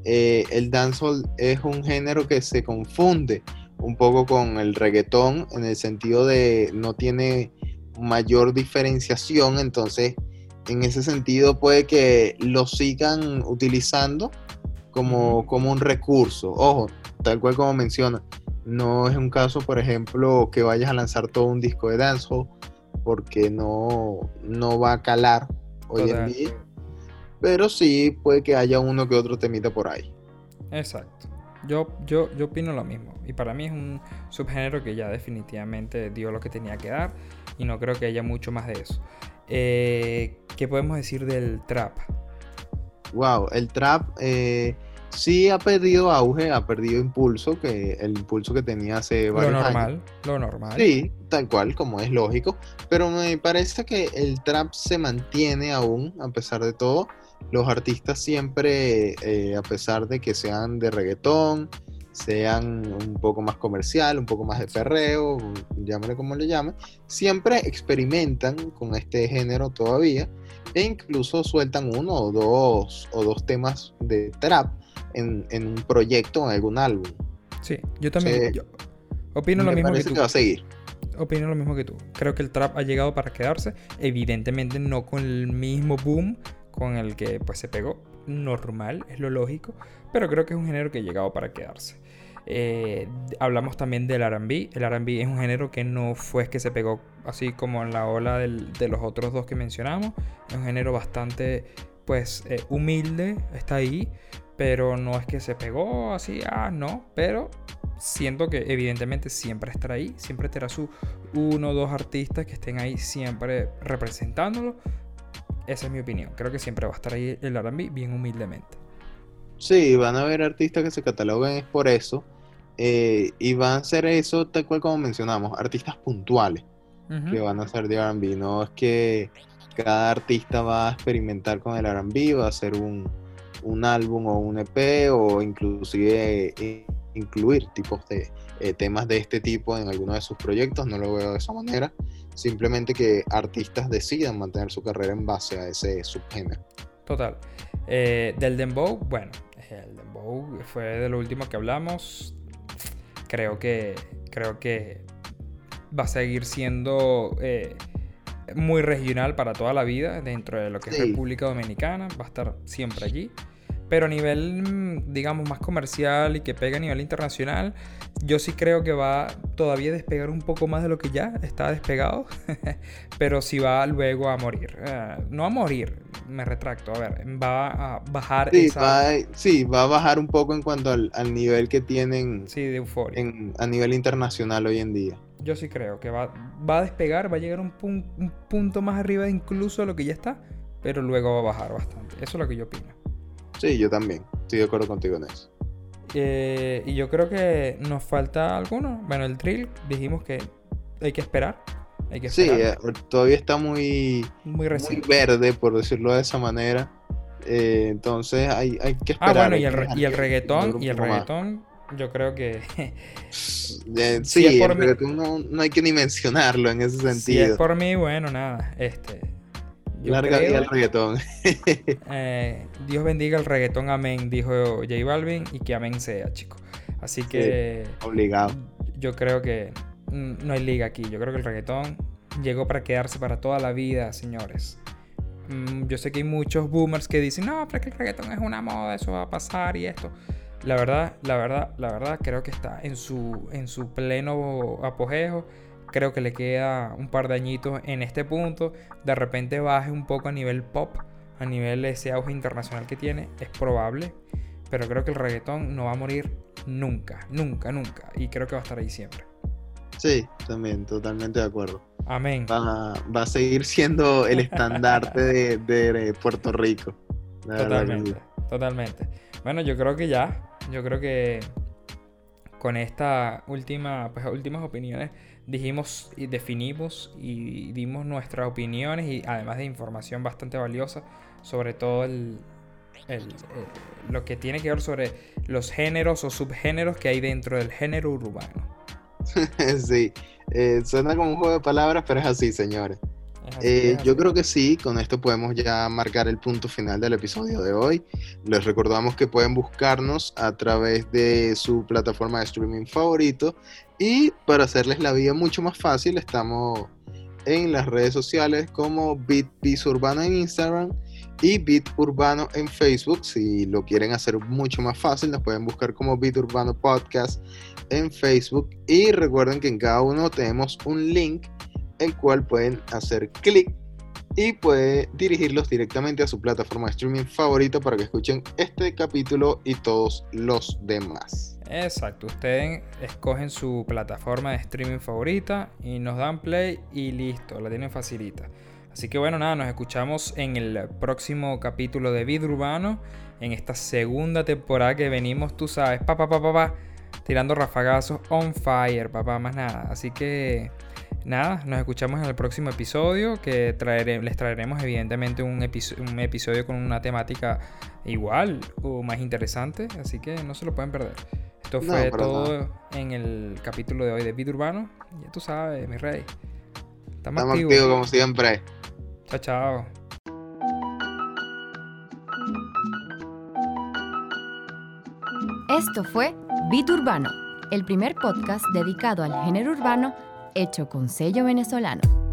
eh, el dancehall es un género que se confunde un poco con el reggaetón en el sentido de no tiene mayor diferenciación, entonces en ese sentido puede que lo sigan utilizando como, como un recurso. Ojo, tal cual como menciona, no es un caso, por ejemplo, que vayas a lanzar todo un disco de dancehall porque no, no va a calar hoy en día. Pero sí puede que haya uno que otro temita por ahí. Exacto. Yo, yo, yo opino lo mismo. Y para mí es un subgénero que ya definitivamente dio lo que tenía que dar. Y no creo que haya mucho más de eso. Eh, ¿Qué podemos decir del trap? Wow, el trap eh, sí ha perdido auge, ha perdido impulso, que el impulso que tenía hace varios Lo normal, años. lo normal. Sí, tal cual, como es lógico. Pero me parece que el trap se mantiene aún, a pesar de todo. Los artistas siempre, eh, a pesar de que sean de reggaetón, sean un poco más comercial, un poco más de perreo, llámale como le llame, siempre experimentan con este género todavía e incluso sueltan uno o dos, o dos temas de trap en, en un proyecto, en algún álbum. Sí, yo también. Yo opino lo mismo que tú. que va a seguir. Opino lo mismo que tú. Creo que el trap ha llegado para quedarse. Evidentemente no con el mismo boom con el que pues se pegó. Normal, es lo lógico. Pero creo que es un género que ha llegado para quedarse. Eh, hablamos también del RB. El RB es un género que no fue que se pegó así como en la ola del- de los otros dos que mencionamos. Es un género bastante pues eh, humilde, está ahí. Pero no es que se pegó así, ah, no. Pero siento que evidentemente siempre estará ahí. Siempre estará su uno o dos artistas que estén ahí siempre representándolo. Esa es mi opinión. Creo que siempre va a estar ahí el RB bien humildemente. Sí, van a haber artistas que se cataloguen es por eso. eh, y van a ser eso, tal cual como mencionamos, artistas puntuales que van a ser de RB. No es que cada artista va a experimentar con el RB, va a hacer un, un álbum o un EP o inclusive eh, incluir tipos de eh, temas de este tipo en alguno de sus proyectos. No lo veo de esa manera. Simplemente que artistas decidan mantener su carrera en base a ese subgénero. Total. Eh, del Dembow, bueno, el Dembow fue de lo último que hablamos. Creo que, creo que va a seguir siendo eh, muy regional para toda la vida dentro de lo que es. República Dominicana. Va a estar siempre allí. Pero a nivel, mm, digamos, más comercial y que pega a nivel internacional, yo sí creo que va todavía a despegar un poco más de lo que ya está despegado. pero sí va luego a morir. Eh, no a morir, me retracto. A ver, va a bajar Sí, esa... va, sí, va a bajar un poco en cuanto al, al nivel que tienen Sí, de euforia. en- a nivel internacional hoy en día. Yo sí creo que va, va a despegar, va a llegar a un, pun- un punto más arriba de incluso de lo que ya está, pero luego va a bajar bastante. Eso es lo que yo opino. Sí, yo también. Estoy de acuerdo contigo en eso. Eh, y yo creo que nos falta alguno. Bueno, el drill, dijimos que hay que esperar. Hay que Sí, esperar. eh, todavía está muy, muy muy verde, por decirlo de esa manera. Eh, entonces hay, hay que Ah, esperar. bueno, hay y el, re- y el reggaetón, y el más. reggaetón, yo creo que Eh, Si sí, es por el mí- reggaetón no, no hay que ni mencionarlo en ese si es sentido. por mí, bueno, nada, este... yo Larga vida al reggaetón. Eh, Dios bendiga el reggaetón, amén, dijo J Balvin, y que amén sea, chicos. Así que Obligado. yo creo que no hay liga aquí. Yo creo que el reggaetón llegó para quedarse para toda la vida, señores. Mm, yo sé que hay muchos boomers que dicen, no, pero es que el reggaetón es una moda, eso va a pasar y esto. La verdad, la verdad, la verdad, creo que está en su, en su pleno apogeo. Creo que le queda un par de añitos en este punto. De repente baje un poco a nivel pop, a nivel ese auge internacional que tiene. Es probable. Pero creo que el reggaetón no va a morir nunca, nunca, nunca. Y creo que va a estar ahí siempre. Sí, también, totalmente de acuerdo. Amén. Va, va a seguir siendo el estandarte de, de Puerto Rico. Totalmente, totalmente. Bueno, yo creo que ya. Yo creo que con esta última, pues, últimas opiniones dijimos y definimos y dimos nuestras opiniones y además de información bastante valiosa sobre todo el, el, lo que tiene que ver sobre los géneros o subgéneros que hay dentro del género urbano. sí, eh, suena como un juego de palabras, pero es así, señores. Eh, yo creo que sí, con esto podemos ya marcar el punto final del episodio de hoy. Les recordamos que pueden buscarnos a través de su plataforma de streaming favorito y para hacerles la vida mucho más fácil estamos en las redes sociales como BitPiece Urbano en Instagram y Bit Urbano en Facebook. Si lo quieren hacer mucho más fácil, nos pueden buscar como Bit Urbano Podcast en Facebook y recuerden que en cada uno tenemos un link el cual pueden hacer clic y puede dirigirlos directamente a su plataforma de streaming favorita para que escuchen este capítulo y todos los demás. Exacto, ustedes escogen su plataforma de streaming favorita y nos dan play y listo, la tienen facilita. Así que bueno, nada, nos escuchamos en el próximo capítulo de Vida Urbano, en esta segunda temporada que venimos, tú sabes, pa, pa, pa, pa, pa, tirando rafagazos on fire, papá, más nada. Así que nada, nos escuchamos en el próximo episodio, que traere- les traeremos evidentemente un, episo- un episodio con una temática igual o más interesante, así que no se lo pueden perder. Esto No, fue todo en el capítulo de hoy de Vida Urbano. Ya tú sabes, mi rey. Estamos, Estamos activos. activos como siempre. Chao, chao. Esto fue Beat Urbano, el primer podcast dedicado al género urbano hecho con sello venezolano.